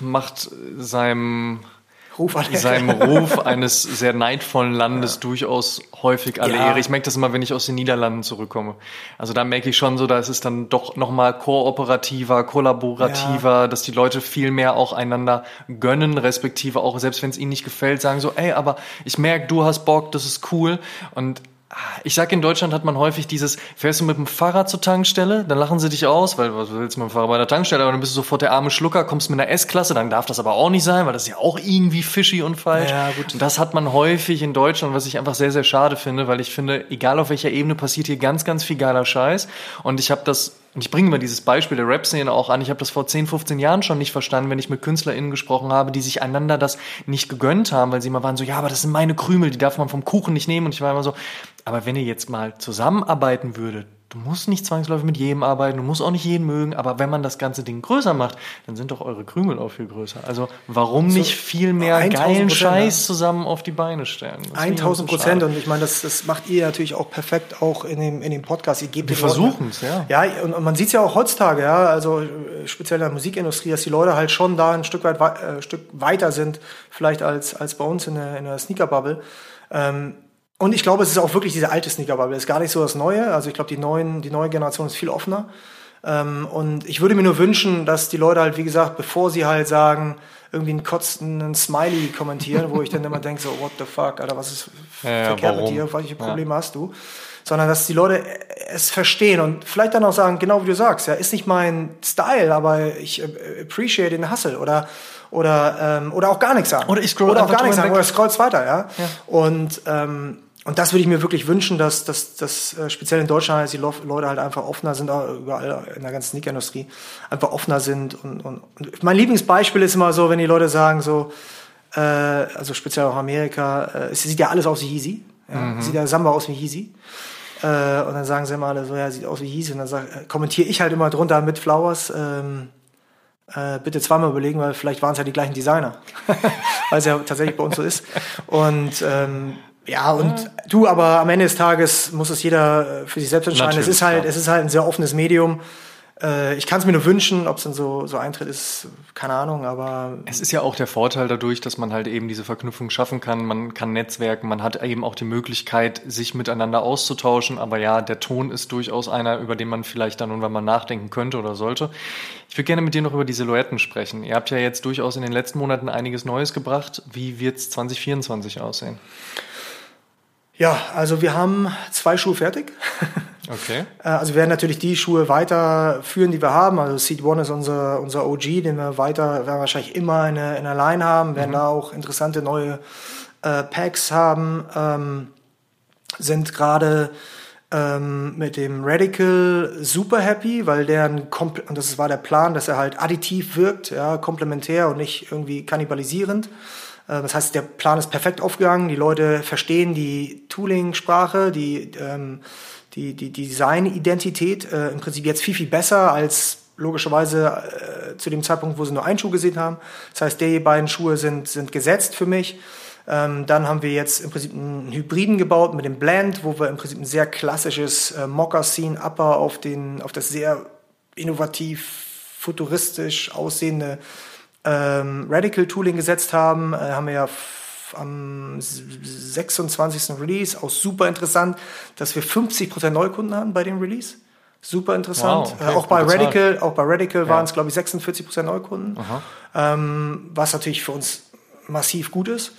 macht seinem Ruf an seinem Ruf eines sehr neidvollen Landes durchaus häufig alle Ja. Ehre. Ich merke das immer, wenn ich aus den Niederlanden zurückkomme. Also da merke ich schon so, da ist es dann doch nochmal kooperativer, kollaborativer, dass die Leute viel mehr auch einander gönnen, respektive auch, selbst wenn es ihnen nicht gefällt, sagen so, ey, aber ich merke, du hast Bock, das ist cool. Und ich sag, in Deutschland hat man häufig dieses, fährst du mit dem Fahrrad zur Tankstelle, dann lachen sie dich aus, weil was willst du mit dem Fahrrad bei der Tankstelle, aber dann bist du sofort der arme Schlucker, kommst mit einer S-Klasse, dann darf das aber auch nicht sein, weil das ist ja auch irgendwie fishy und falsch. Ja, gut. Und das hat man häufig in Deutschland, was ich einfach sehr, sehr schade finde, weil ich finde, egal auf welcher Ebene passiert hier ganz, ganz viel geiler Scheiß. Und ich habe das, und ich bringe mal dieses Beispiel der Rap-Szene auch an, ich habe das vor 10, 15 Jahren schon nicht verstanden, wenn ich mit KünstlerInnen gesprochen habe, die sich einander das nicht gegönnt haben, weil sie immer waren so, ja, aber das sind meine Krümel, die darf man vom Kuchen nicht nehmen. Und ich war immer so, aber wenn ihr jetzt mal zusammenarbeiten würdet, Du musst nicht zwangsläufig mit jedem arbeiten, du musst auch nicht jeden mögen, aber wenn man das ganze Ding größer macht, dann sind doch eure Krümel auch viel größer. Also warum nicht viel mehr 1000 geilen Prozent, Scheiß zusammen auf die Beine stellen? Das finde ich 1000 so Prozent und ich meine, das, das macht ihr natürlich auch perfekt auch in dem, in dem Podcast. Ihr gebt Wir Leuten- versuchen's, ja. Ja, und, und man sieht es ja auch heutzutage, ja, also äh, speziell in der Musikindustrie, dass die Leute halt schon da ein Stück weit wei- äh, Stück weiter sind, vielleicht als, als bei uns in der, in der Sneaker-Bubble. Ähm, und ich glaube, es ist auch wirklich diese alte Sneaker-Bubble. Es ist gar nicht so das Neue. Also ich glaube, die, neuen, die neue Generation ist viel offener. Ähm, und ich würde mir nur wünschen, dass die Leute halt, wie gesagt, bevor sie halt sagen, irgendwie einen kotzenden Smiley kommentieren, wo ich dann immer denke, so, what the fuck, Alter, was ist Ja, ja, verkehrt warum? mit dir, welche Ja. Probleme hast du? Sondern dass die Leute es verstehen und vielleicht dann auch sagen, genau wie du sagst, ja, ist nicht mein Style, aber ich äh, appreciate den Hustle oder oder ähm, oder auch gar nichts sagen Oder ich scroll oder auch gar nichts sagen weg. oder scrollst weiter, ja. Ja. Und ähm, und das würde ich mir wirklich wünschen, dass, dass, dass äh, speziell in Deutschland dass die Leute halt einfach offener sind, auch überall in der ganzen Sneakerindustrie, einfach offener sind. Und, und, und mein Lieblingsbeispiel ist immer so, wenn die Leute sagen so, äh, also speziell auch Amerika, äh, es sieht ja alles aus wie Yeezy. Ja? Mhm. Sieht ja Samba aus wie Yeezy. Äh, und dann sagen sie immer alle so, ja, sieht aus wie Yeezy. Und dann sag, äh, kommentiere ich halt immer drunter mit Flowers, ähm, äh, bitte zweimal überlegen, weil vielleicht waren es ja die gleichen Designer. weil es ja tatsächlich bei uns so ist. Und ähm, ja, und ja. du, aber am Ende des Tages muss es jeder äh, für sich selbst entscheiden. Natürlich, es ist halt, ja. es ist halt ein sehr offenes Medium. Äh, ich kann es mir nur wünschen, ob es dann so, so eintritt, ist keine Ahnung, aber. Es ist ja auch der Vorteil dadurch, dass man halt eben diese Verknüpfung schaffen kann. Man kann netzwerken, man hat eben auch die Möglichkeit, sich miteinander auszutauschen. Aber ja, der Ton ist durchaus einer, über den man vielleicht dann irgendwann mal nachdenken könnte oder sollte. Ich würde gerne mit dir noch über die Silhouetten sprechen. Ihr habt ja jetzt durchaus in den letzten Monaten einiges Neues gebracht. Wie wird es 2024 aussehen? Ja, also wir haben zwei Schuhe fertig. Okay. Äh, also wir werden natürlich die Schuhe weiterführen, die wir haben. Also Seed One ist unser, unser OG, den wir weiter, werden wahrscheinlich immer in der, in der Line haben, werden mhm. da auch interessante neue äh, Packs haben. Ähm, sind gerade ähm, mit dem Radical super happy, weil der ein und das war der Plan, dass er halt additiv wirkt, ja, komplementär und nicht irgendwie kannibalisierend. Äh, das heißt, der Plan ist perfekt aufgegangen. Die Leute verstehen die Tooling-Sprache, die, ähm, die, die Design-Identität äh, im Prinzip jetzt viel, viel besser als logischerweise äh, zu dem Zeitpunkt, wo sie nur einen Schuh gesehen haben. Das heißt, die beiden Schuhe sind, sind gesetzt für mich. Ähm, dann haben wir jetzt im Prinzip einen Hybriden gebaut mit dem Blend, wo wir im Prinzip ein sehr klassisches äh, Moccasin Upper auf, den, auf das sehr innovativ, futuristisch aussehende ähm, Radical Tooling gesetzt haben, äh, haben wir ja am 26. Release, auch super interessant, dass wir 50% Neukunden haben bei dem Release. Super interessant. Wow, okay, äh, auch, bei Radical, auch bei Radical ja. waren es, glaube ich, 46% Neukunden. Ähm, was natürlich für uns massiv gut ist.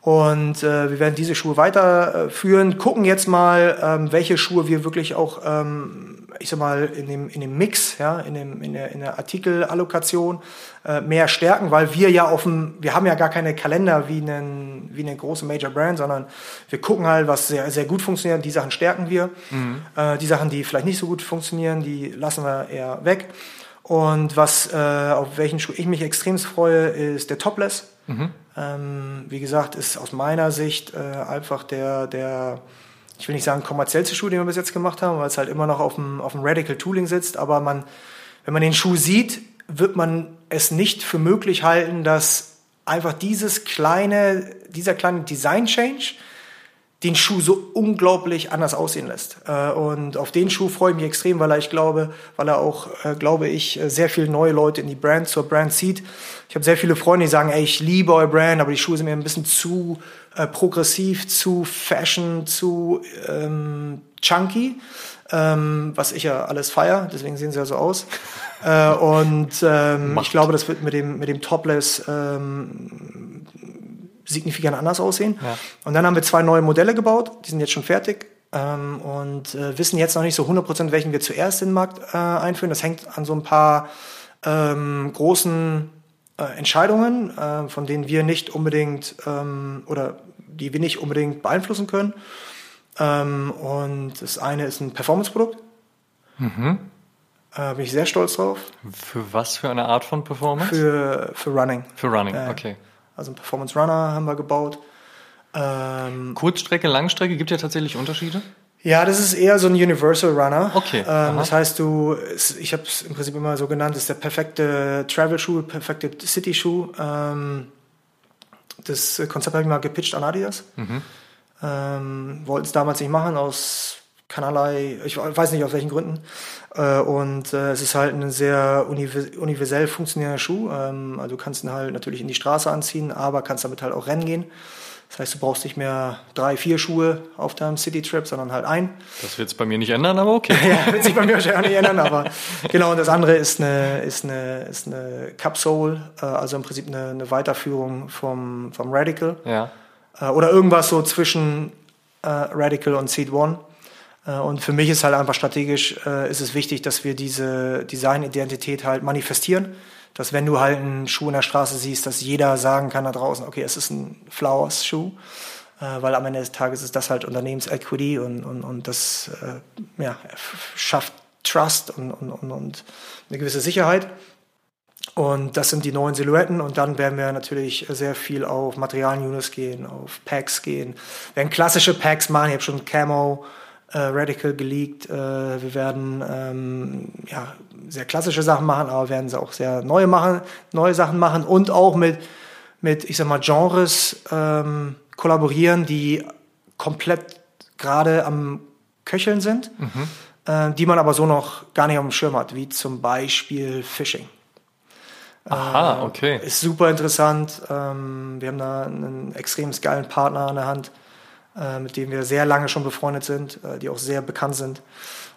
Und äh, wir werden diese Schuhe weiterführen, gucken jetzt mal, ähm, welche Schuhe wir wirklich auch ähm, ich sag mal, in dem, in dem Mix, ja, in, dem, in, der, in der Artikelallokation äh, mehr stärken, weil wir ja auf dem, wir haben ja gar keine Kalender wie, einen, wie eine große Major Brand, sondern wir gucken halt, was sehr, sehr gut funktioniert, die Sachen stärken wir. Mhm. Äh, die Sachen, die vielleicht nicht so gut funktionieren, die lassen wir eher weg. Und was, äh, auf welchen Schuh ich mich extrem freue, ist der Topless. Mhm. Ähm, wie gesagt, ist aus meiner Sicht äh, einfach der, der ich will nicht sagen kommerziellste Schuh, den wir bis jetzt gemacht haben, weil es halt immer noch auf dem, auf dem Radical Tooling sitzt, aber man, wenn man den Schuh sieht, wird man es nicht für möglich halten, dass einfach dieses kleine, dieser kleine Design Change den Schuh so unglaublich anders aussehen lässt. Äh, und auf den Schuh freue ich mich extrem, weil er, ich glaube, weil er auch, äh, glaube ich, sehr viele neue Leute in die Brand, zur Brand zieht. Ich habe sehr viele Freunde, die sagen, ey, ich liebe euer Brand, aber die Schuhe sind mir ein bisschen zu äh, progressiv, zu fashion, zu ähm, chunky. Ähm, was ich ja alles feier, deswegen sehen sie ja so aus. äh, und ähm, ich glaube, das wird mit dem, mit dem Topless ähm, signifikant anders aussehen. Ja. Und dann haben wir zwei neue Modelle gebaut, die sind jetzt schon fertig ähm, und äh, wissen jetzt noch nicht so 100%, welchen wir zuerst in den Markt äh, einführen. Das hängt an so ein paar ähm, großen äh, Entscheidungen, äh, von denen wir nicht unbedingt ähm, oder die wir nicht unbedingt beeinflussen können. Ähm, und das eine ist ein Performance-Produkt. Mhm. Äh, bin ich sehr stolz drauf. Für was für eine Art von Performance? Für, für Running. Für Running, okay. Also ein Performance Runner haben wir gebaut. Ähm, Kurzstrecke, Langstrecke, gibt ja tatsächlich Unterschiede? Ja, das ist eher so ein Universal Runner. Okay. Ähm, das heißt, du, ich habe es im Prinzip immer so genannt, ist der perfekte Travel-Schuh, perfekte City-Schuh. Ähm, das Konzept habe ich mal gepitcht an Adidas. Mhm. Ähm, Wollten es damals nicht machen, aus keinerlei, ich weiß nicht aus welchen Gründen. Äh, und äh, es ist halt ein sehr universell funktionierender Schuh. Ähm, also du kannst ihn halt natürlich in die Straße anziehen, aber kannst damit halt auch rennen gehen. Das heißt, du brauchst nicht mehr drei, vier Schuhe auf deinem City-Trip, sondern halt ein. Das wird es bei mir nicht ändern, aber okay. ja, wird sich bei mir wahrscheinlich auch nicht ändern, aber genau. Und das andere ist eine, ist eine, ist eine Cupsole, äh, also im Prinzip eine, eine Weiterführung vom, vom Radical. Ja. Äh, oder irgendwas so zwischen äh, Radical und Seed One. Und für mich ist halt einfach strategisch, ist es wichtig, dass wir diese Designidentität halt manifestieren dass wenn du halt einen Schuh in der Straße siehst, dass jeder sagen kann da draußen, okay, es ist ein Flowers-Schuh. äh, weil am Ende des Tages ist das halt Unternehmensequity und, und, und das äh, ja, schafft Trust und, und, und, und eine gewisse Sicherheit. Und das sind die neuen Silhouetten und dann werden wir natürlich sehr viel auf Materialien-Units gehen, auf Packs gehen. Wir werden klassische Packs machen, ich habe schon Camo, äh, Radical geleakt. Äh, wir werden ähm, ja, sehr klassische Sachen machen, aber werden sie auch sehr neue machen, neue Sachen machen und auch mit, mit ich sag mal, Genres ähm, kollaborieren, die komplett gerade am Köcheln sind, mhm. äh, die man aber so noch gar nicht auf dem Schirm hat, wie zum Beispiel Fishing. Aha, äh, okay. Ist super interessant. Ähm, wir haben da einen extrem geilen Partner an der Hand, mit dem wir sehr lange schon befreundet sind, äh, die auch sehr bekannt sind.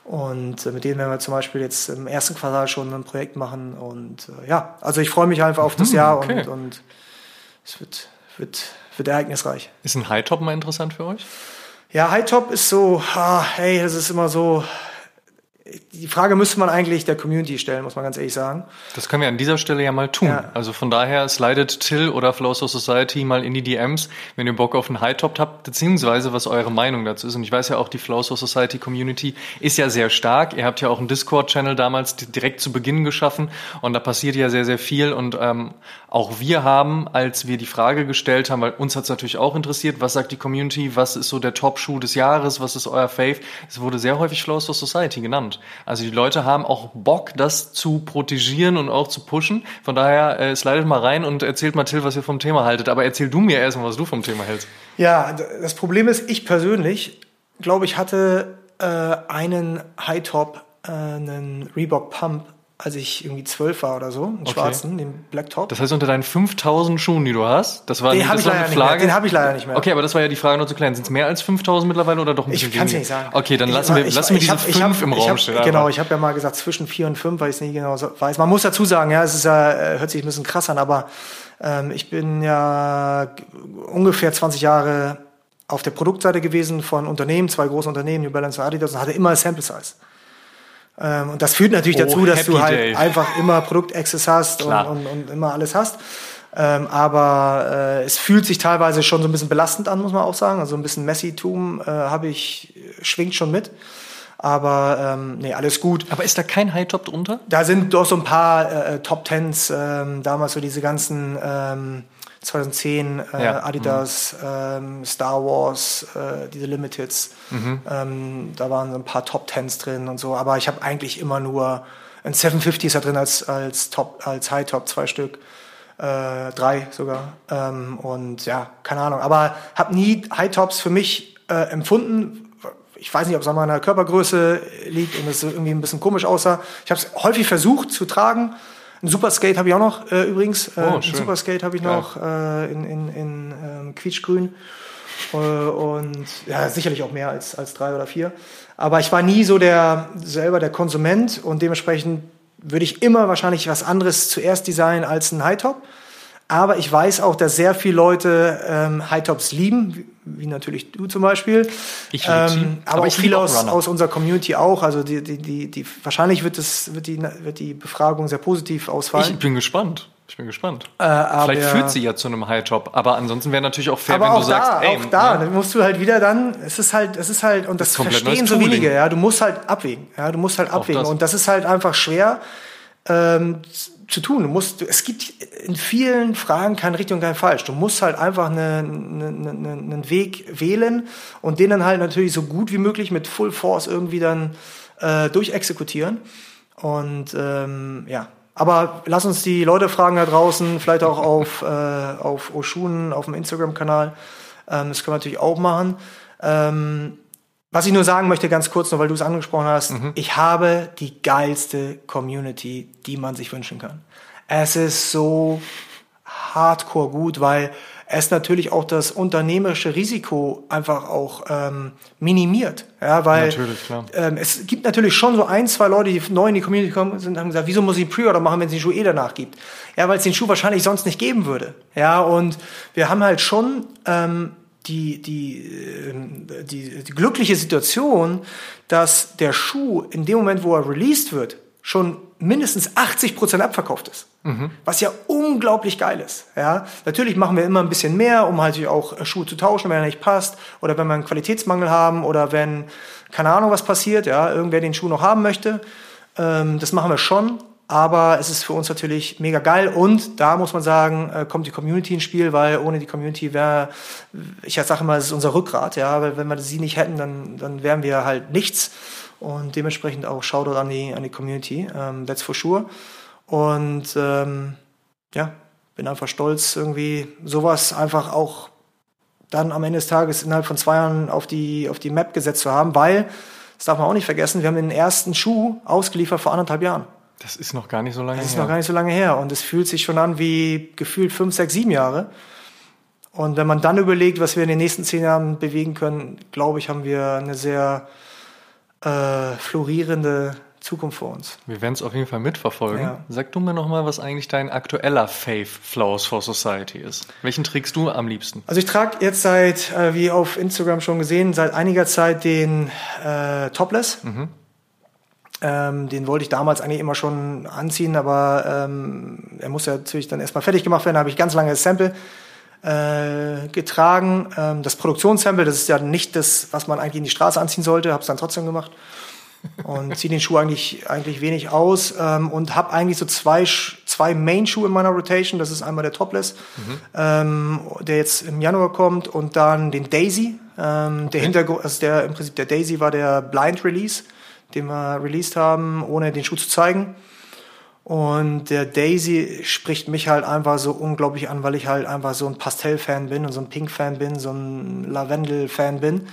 Und äh, mit denen werden wir zum Beispiel jetzt im ersten Quartal schon ein Projekt machen. Und äh, ja, also ich freue mich einfach auf das hm, Jahr okay. und, und es wird, wird, wird ereignisreich. Ist ein High Top mal interessant für euch? Ja, High Top ist so, ah, hey, das ist immer so, die Frage müsste man eigentlich der Community stellen, muss man ganz ehrlich sagen. Das können wir an dieser Stelle ja mal tun. Ja. Also von daher slidet Till oder Flow Society mal in die DMs, wenn ihr Bock auf einen High Top habt, beziehungsweise was eure Meinung dazu ist. Und ich weiß ja auch, die Flow Society Community ist ja sehr stark. Ihr habt ja auch einen Discord-Channel damals direkt zu Beginn geschaffen und da passiert ja sehr, sehr viel. Und ähm, auch wir haben, als wir die Frage gestellt haben, weil uns hat es natürlich auch interessiert, was sagt die Community, was ist so der Top-Schuh des Jahres, was ist euer Fave? Es wurde sehr häufig Flow Society genannt. Also die Leute haben auch Bock, das zu protegieren und auch zu pushen. Von daher äh, slidet mal rein und erzählt mal Till, was ihr vom Thema haltet. Aber erzähl du mir erstmal, was du vom Thema hältst. Ja, das Problem ist, ich persönlich, glaube ich, hatte äh, einen High Top, äh, einen Reebok Pump als ich irgendwie zwölf war oder so, einen okay. schwarzen, den Black Top. Das heißt, unter deinen 5000 Schuhen, die du hast, das war den habe ich, leider nicht mehr. Den hab ich leider nicht mehr. Okay, aber das war ja die Frage nur zu klären. Sind es mehr als 5000 mittlerweile oder doch ein bisschen Ich kann es nicht sagen. Okay, dann ich, lassen wir, ich, lassen wir diese hab, 5 hab, im Raum hab, stehen. Genau, ich habe ja mal gesagt zwischen 4 und 5, weil ich es nicht genau weiß. Man muss dazu sagen, ja, es ist ja, äh, hört sich ein bisschen krass an, aber ähm, ich bin ja ungefähr 20 Jahre auf der Produktseite gewesen von Unternehmen, zwei großen Unternehmen, New Balance und Adidas, und hatte immer Sample Size. Ähm, und das führt natürlich oh, dazu, dass du halt day. einfach immer Produkt-Access hast und, und, und, immer alles hast. Ähm, aber äh, es fühlt sich teilweise schon so ein bisschen belastend an, muss man auch sagen. Also ein bisschen Messitum äh, habe ich, schwingt schon mit. Aber ähm, nee, alles gut. Aber ist da kein High-Top drunter? Da sind doch so ein paar äh, Top Tens, ähm, damals so diese ganzen ähm, 2010 äh, ja. Adidas, mhm. ähm, Star Wars, äh, diese Limiteds. Mhm. Ähm, da waren so ein paar Top Tens drin und so. Aber ich habe eigentlich immer nur ein 750 ist da drin als, als Top, als High Top, zwei Stück. Äh, drei sogar. Ähm, und ja, keine Ahnung. Aber habe nie High Tops für mich äh, empfunden. Ich weiß nicht, ob es an meiner Körpergröße liegt und es irgendwie ein bisschen komisch aussah. Ich habe es häufig versucht zu tragen ein Superskate habe ich auch noch äh, übrigens. Äh, oh, ein Superskate habe ich Geil. noch äh, in, in, in ähm, quietschgrün. Äh, und ja, sicherlich auch mehr als, als drei oder vier. Aber ich war nie so der selber der Konsument und dementsprechend würde ich immer wahrscheinlich was anderes zuerst designen als ein High-Top. Aber ich weiß auch, dass sehr viele Leute ähm, High-Tops lieben, wie, natürlich du zum Beispiel. Ich ähm, aber, aber ich auch viele aus, aus unserer Community auch. Also die, die, die, die, wahrscheinlich wird, das, wird, die, wird die Befragung sehr positiv ausfallen. Ich bin gespannt. Ich bin gespannt. Äh, Vielleicht führt sie ja zu einem High-Top, aber ansonsten wäre natürlich auch fair, aber wenn auch du sagst, da, ey, auch da, ne? musst du halt wieder dann, es ist halt, es ist halt, und das, das verstehen so wenige, ja, du musst halt abwägen, ja, du musst halt abwägen, das. und das ist halt einfach schwer, ähm, zu tun. Du musst, es gibt in vielen Fragen kein richtig und kein falsch. Du musst halt einfach eine, eine, eine, einen Weg wählen und den dann halt natürlich so gut wie möglich mit Full Force irgendwie dann äh, durchexekutieren. Und ähm, ja, aber lass uns die Leute fragen da draußen, vielleicht auch auf, äh, auf Oshun, auf dem Instagram-Kanal. Ähm, das können wir natürlich auch machen. Ähm, was ich nur sagen möchte, ganz kurz, nur weil du es angesprochen hast, mhm. ich habe die geilste Community, die man sich wünschen kann. Es ist so hardcore gut, weil es natürlich auch das unternehmerische Risiko einfach auch ähm, minimiert. Ja, weil ähm, es gibt natürlich schon so ein, zwei Leute, die neu in die Community kommen sind, haben gesagt, wieso muss ich Pre-Order machen, wenn es den Schuh eh danach gibt? Ja, weil es den Schuh wahrscheinlich sonst nicht geben würde. Ja, und wir haben halt schon ähm, die, die, ähm, die, die glückliche Situation, dass der Schuh in dem Moment, wo er released wird, schon mindestens 80 Prozent abverkauft ist. Mhm. Was ja unglaublich geil ist. Ja, natürlich machen wir immer ein bisschen mehr, um halt auch äh, Schuhe zu tauschen, wenn er nicht passt oder wenn wir einen Qualitätsmangel haben oder wenn keine Ahnung was passiert, ja, irgendwer den Schuh noch haben möchte. Ähm, das machen wir schon, aber es ist für uns natürlich mega geil. Und da muss man sagen, äh, kommt die Community ins Spiel, weil ohne die Community wäre, ich sage immer, es ist unser Rückgrat, ja, weil wenn wir sie nicht hätten, dann, dann wären wir halt nichts. Und dementsprechend auch Shoutout an die, an die Community, ähm, that's for sure. Und ähm, ja, bin einfach stolz, irgendwie sowas einfach auch dann am Ende des Tages innerhalb von zwei Jahren auf die, auf die Map gesetzt zu haben, weil, das darf man auch nicht vergessen, wir haben den ersten Schuh ausgeliefert vor anderthalb Jahren. Das ist noch gar nicht so lange her. Das ist her. noch gar nicht so lange her. Und es fühlt sich schon an wie gefühlt fünf, sechs, sieben Jahre. Und wenn man dann überlegt, was wir in den nächsten zehn Jahren bewegen können, glaube ich, haben wir eine sehr äh, florierende Zukunft vor uns. Wir werden es auf jeden Fall mitverfolgen. Ja. Sag du mir nochmal, was eigentlich dein aktueller Faith Flows for Society ist. Welchen trägst du am liebsten? Also ich trage jetzt seit, äh, wie auf Instagram schon gesehen, seit einiger Zeit den äh, Topless. Mhm. Ähm, den wollte ich damals eigentlich immer schon anziehen, aber ähm, er muss ja natürlich dann erstmal fertig gemacht werden. Da habe ich ganz lange das Sample äh, getragen. Ähm, das Produktionssample, das ist ja nicht das, was man eigentlich in die Straße anziehen sollte, habe es dann trotzdem gemacht und ziehe den Schuh eigentlich eigentlich wenig aus ähm, und habe eigentlich so zwei zwei Main-Schuhe in meiner Rotation. Das ist einmal der Topless, mhm. ähm, der jetzt im Januar kommt und dann den Daisy. Ähm, der Hintergrund, also der im Prinzip der Daisy war der Blind Release den wir released haben, ohne den Schuh zu zeigen. Und der Daisy spricht mich halt einfach so unglaublich an, weil ich halt einfach so ein Pastell-Fan bin und so ein Pink-Fan bin, so ein Lavendel-Fan bin.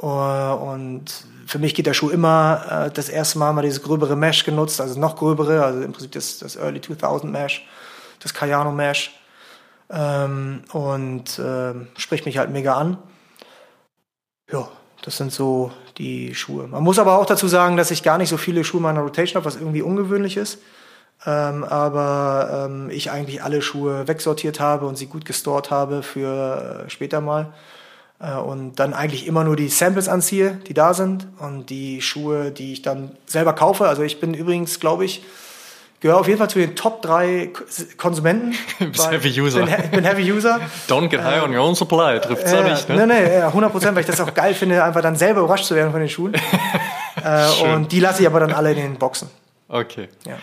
Äh, und für mich geht der Schuh immer, äh, das erste Mal mal dieses gröbere Mesh genutzt, also noch gröbere, also im Prinzip das, das Early 2000 Mesh, das Cayano Mesh. Ähm, und äh, spricht mich halt mega an. Ja, das sind so die Schuhe. Man muss aber auch dazu sagen, dass ich gar nicht so viele Schuhe in meiner Rotation habe, was irgendwie ungewöhnlich ist. Ähm, aber ähm, ich eigentlich alle Schuhe wegsortiert habe und sie gut gestort habe für äh, später mal. Äh, und dann eigentlich immer nur die Samples anziehe, die da sind. Und die Schuhe, die ich dann selber kaufe. Also ich bin übrigens, glaube ich, gehöre auf jeden Fall zu den Top 3 Konsumenten. du bist Heavy User. Ich bin, Heavy User. Don't get high äh, on your own supply, trifft es äh, nicht. Ne? Nee, nee, 100 Prozent, weil ich das auch geil finde, einfach dann selber überrascht zu werden von den Schuhen. äh, und die lasse ich aber dann alle in den Boxen. Okay. Ja.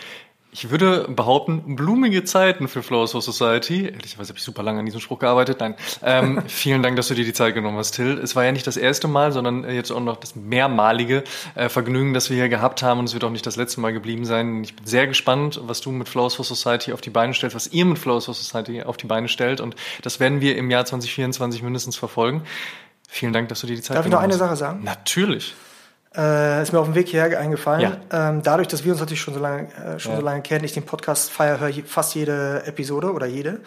Ich würde behaupten, blumige Zeiten für Flowers for Society. Ehrlicherweise habe ich super lange an diesem Spruch gearbeitet. Nein. Ähm, vielen Dank, dass du dir die Zeit genommen hast, Till. Es war ja nicht das erste Mal, sondern jetzt auch noch das mehrmalige äh, Vergnügen, das wir hier gehabt haben. Und es wird auch nicht das letzte Mal geblieben sein. Ich bin sehr gespannt, was du mit Flowers for Society auf die Beine stellst, was ihr mit Flowers for Society auf die Beine stellt. Und das werden wir im Jahr 2024 mindestens verfolgen. Vielen Dank, dass du dir die Zeit Darf genommen hast. Darf ich noch eine Sache sagen? Natürlich. Äh, ist mir auf dem Weg hierher eingefallen. Ja. Ähm, dadurch, dass wir uns natürlich schon so lange, äh, schon ja. so lange kennen, ich den Podcast feier, höre fast jede Episode oder jede,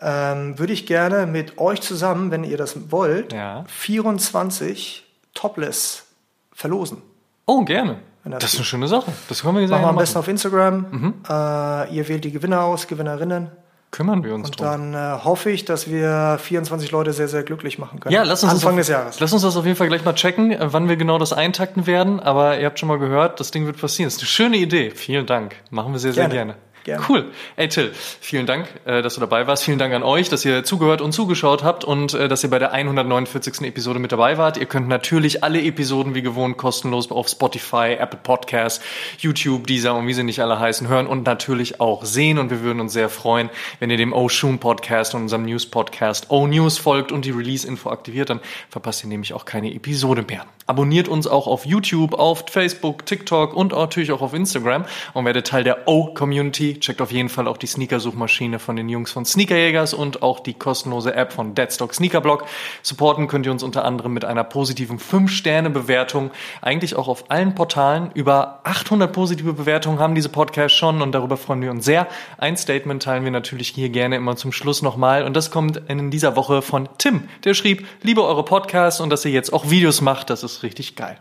ähm, würde ich gerne mit euch zusammen, wenn ihr das wollt, ja. 24 Topless verlosen. Oh, gerne. Das, das ist eine schöne Sache. Das können wir sagen. Machen wir am besten auf Instagram. Mhm. Äh, ihr wählt die Gewinner aus, Gewinnerinnen kümmern wir uns Und drum. dann äh, hoffe ich, dass wir 24 Leute sehr, sehr glücklich machen können. Ja, lass uns Anfang das auf, des Jahres. Lass uns das auf jeden Fall gleich mal checken, äh, wann wir genau das eintakten werden. Aber ihr habt schon mal gehört, das Ding wird passieren. Das ist eine schöne Idee. Vielen Dank. Machen wir sehr, sehr gerne. Gerne. Cool. Ey Till, vielen Dank, äh, dass du dabei warst. Vielen Dank an euch, dass ihr zugehört und zugeschaut habt und äh, dass ihr bei der 149. Episode mit dabei wart. Ihr könnt natürlich alle Episoden wie gewohnt kostenlos auf Spotify, Apple Podcasts, YouTube, Deezer und wie sie nicht alle heißen hören und natürlich auch sehen. Und wir würden uns sehr freuen, wenn ihr dem O-Shoom Podcast und unserem News Podcast O-News folgt und die Release-Info aktiviert. Dann verpasst ihr nämlich auch keine Episode mehr. Abonniert uns auch auf YouTube, auf Facebook, TikTok und natürlich auch auf Instagram und werdet Teil der O-Community. Checkt auf jeden Fall auch die Sneaker-Suchmaschine von den Jungs von Sneakerjägers und auch die kostenlose App von Deadstock Sneakerblog. Supporten könnt ihr uns unter anderem mit einer positiven 5-Sterne-Bewertung. Eigentlich auch auf allen Portalen. Über 800 positive Bewertungen haben diese Podcasts schon und darüber freuen wir uns sehr. Ein Statement teilen wir natürlich hier gerne immer zum Schluss nochmal und das kommt in dieser Woche von Tim. Der schrieb, liebe eure Podcasts und dass ihr jetzt auch Videos macht, das richtig geil.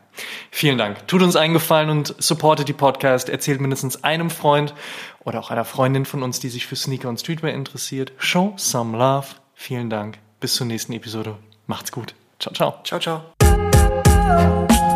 Vielen Dank. Tut uns einen Gefallen und supportet die Podcast. Erzählt mindestens einem Freund oder auch einer Freundin von uns, die sich für Sneaker und Streetwear interessiert. Show some love. Vielen Dank. Bis zur nächsten Episode. Macht's gut. Ciao, ciao. Ciao, ciao.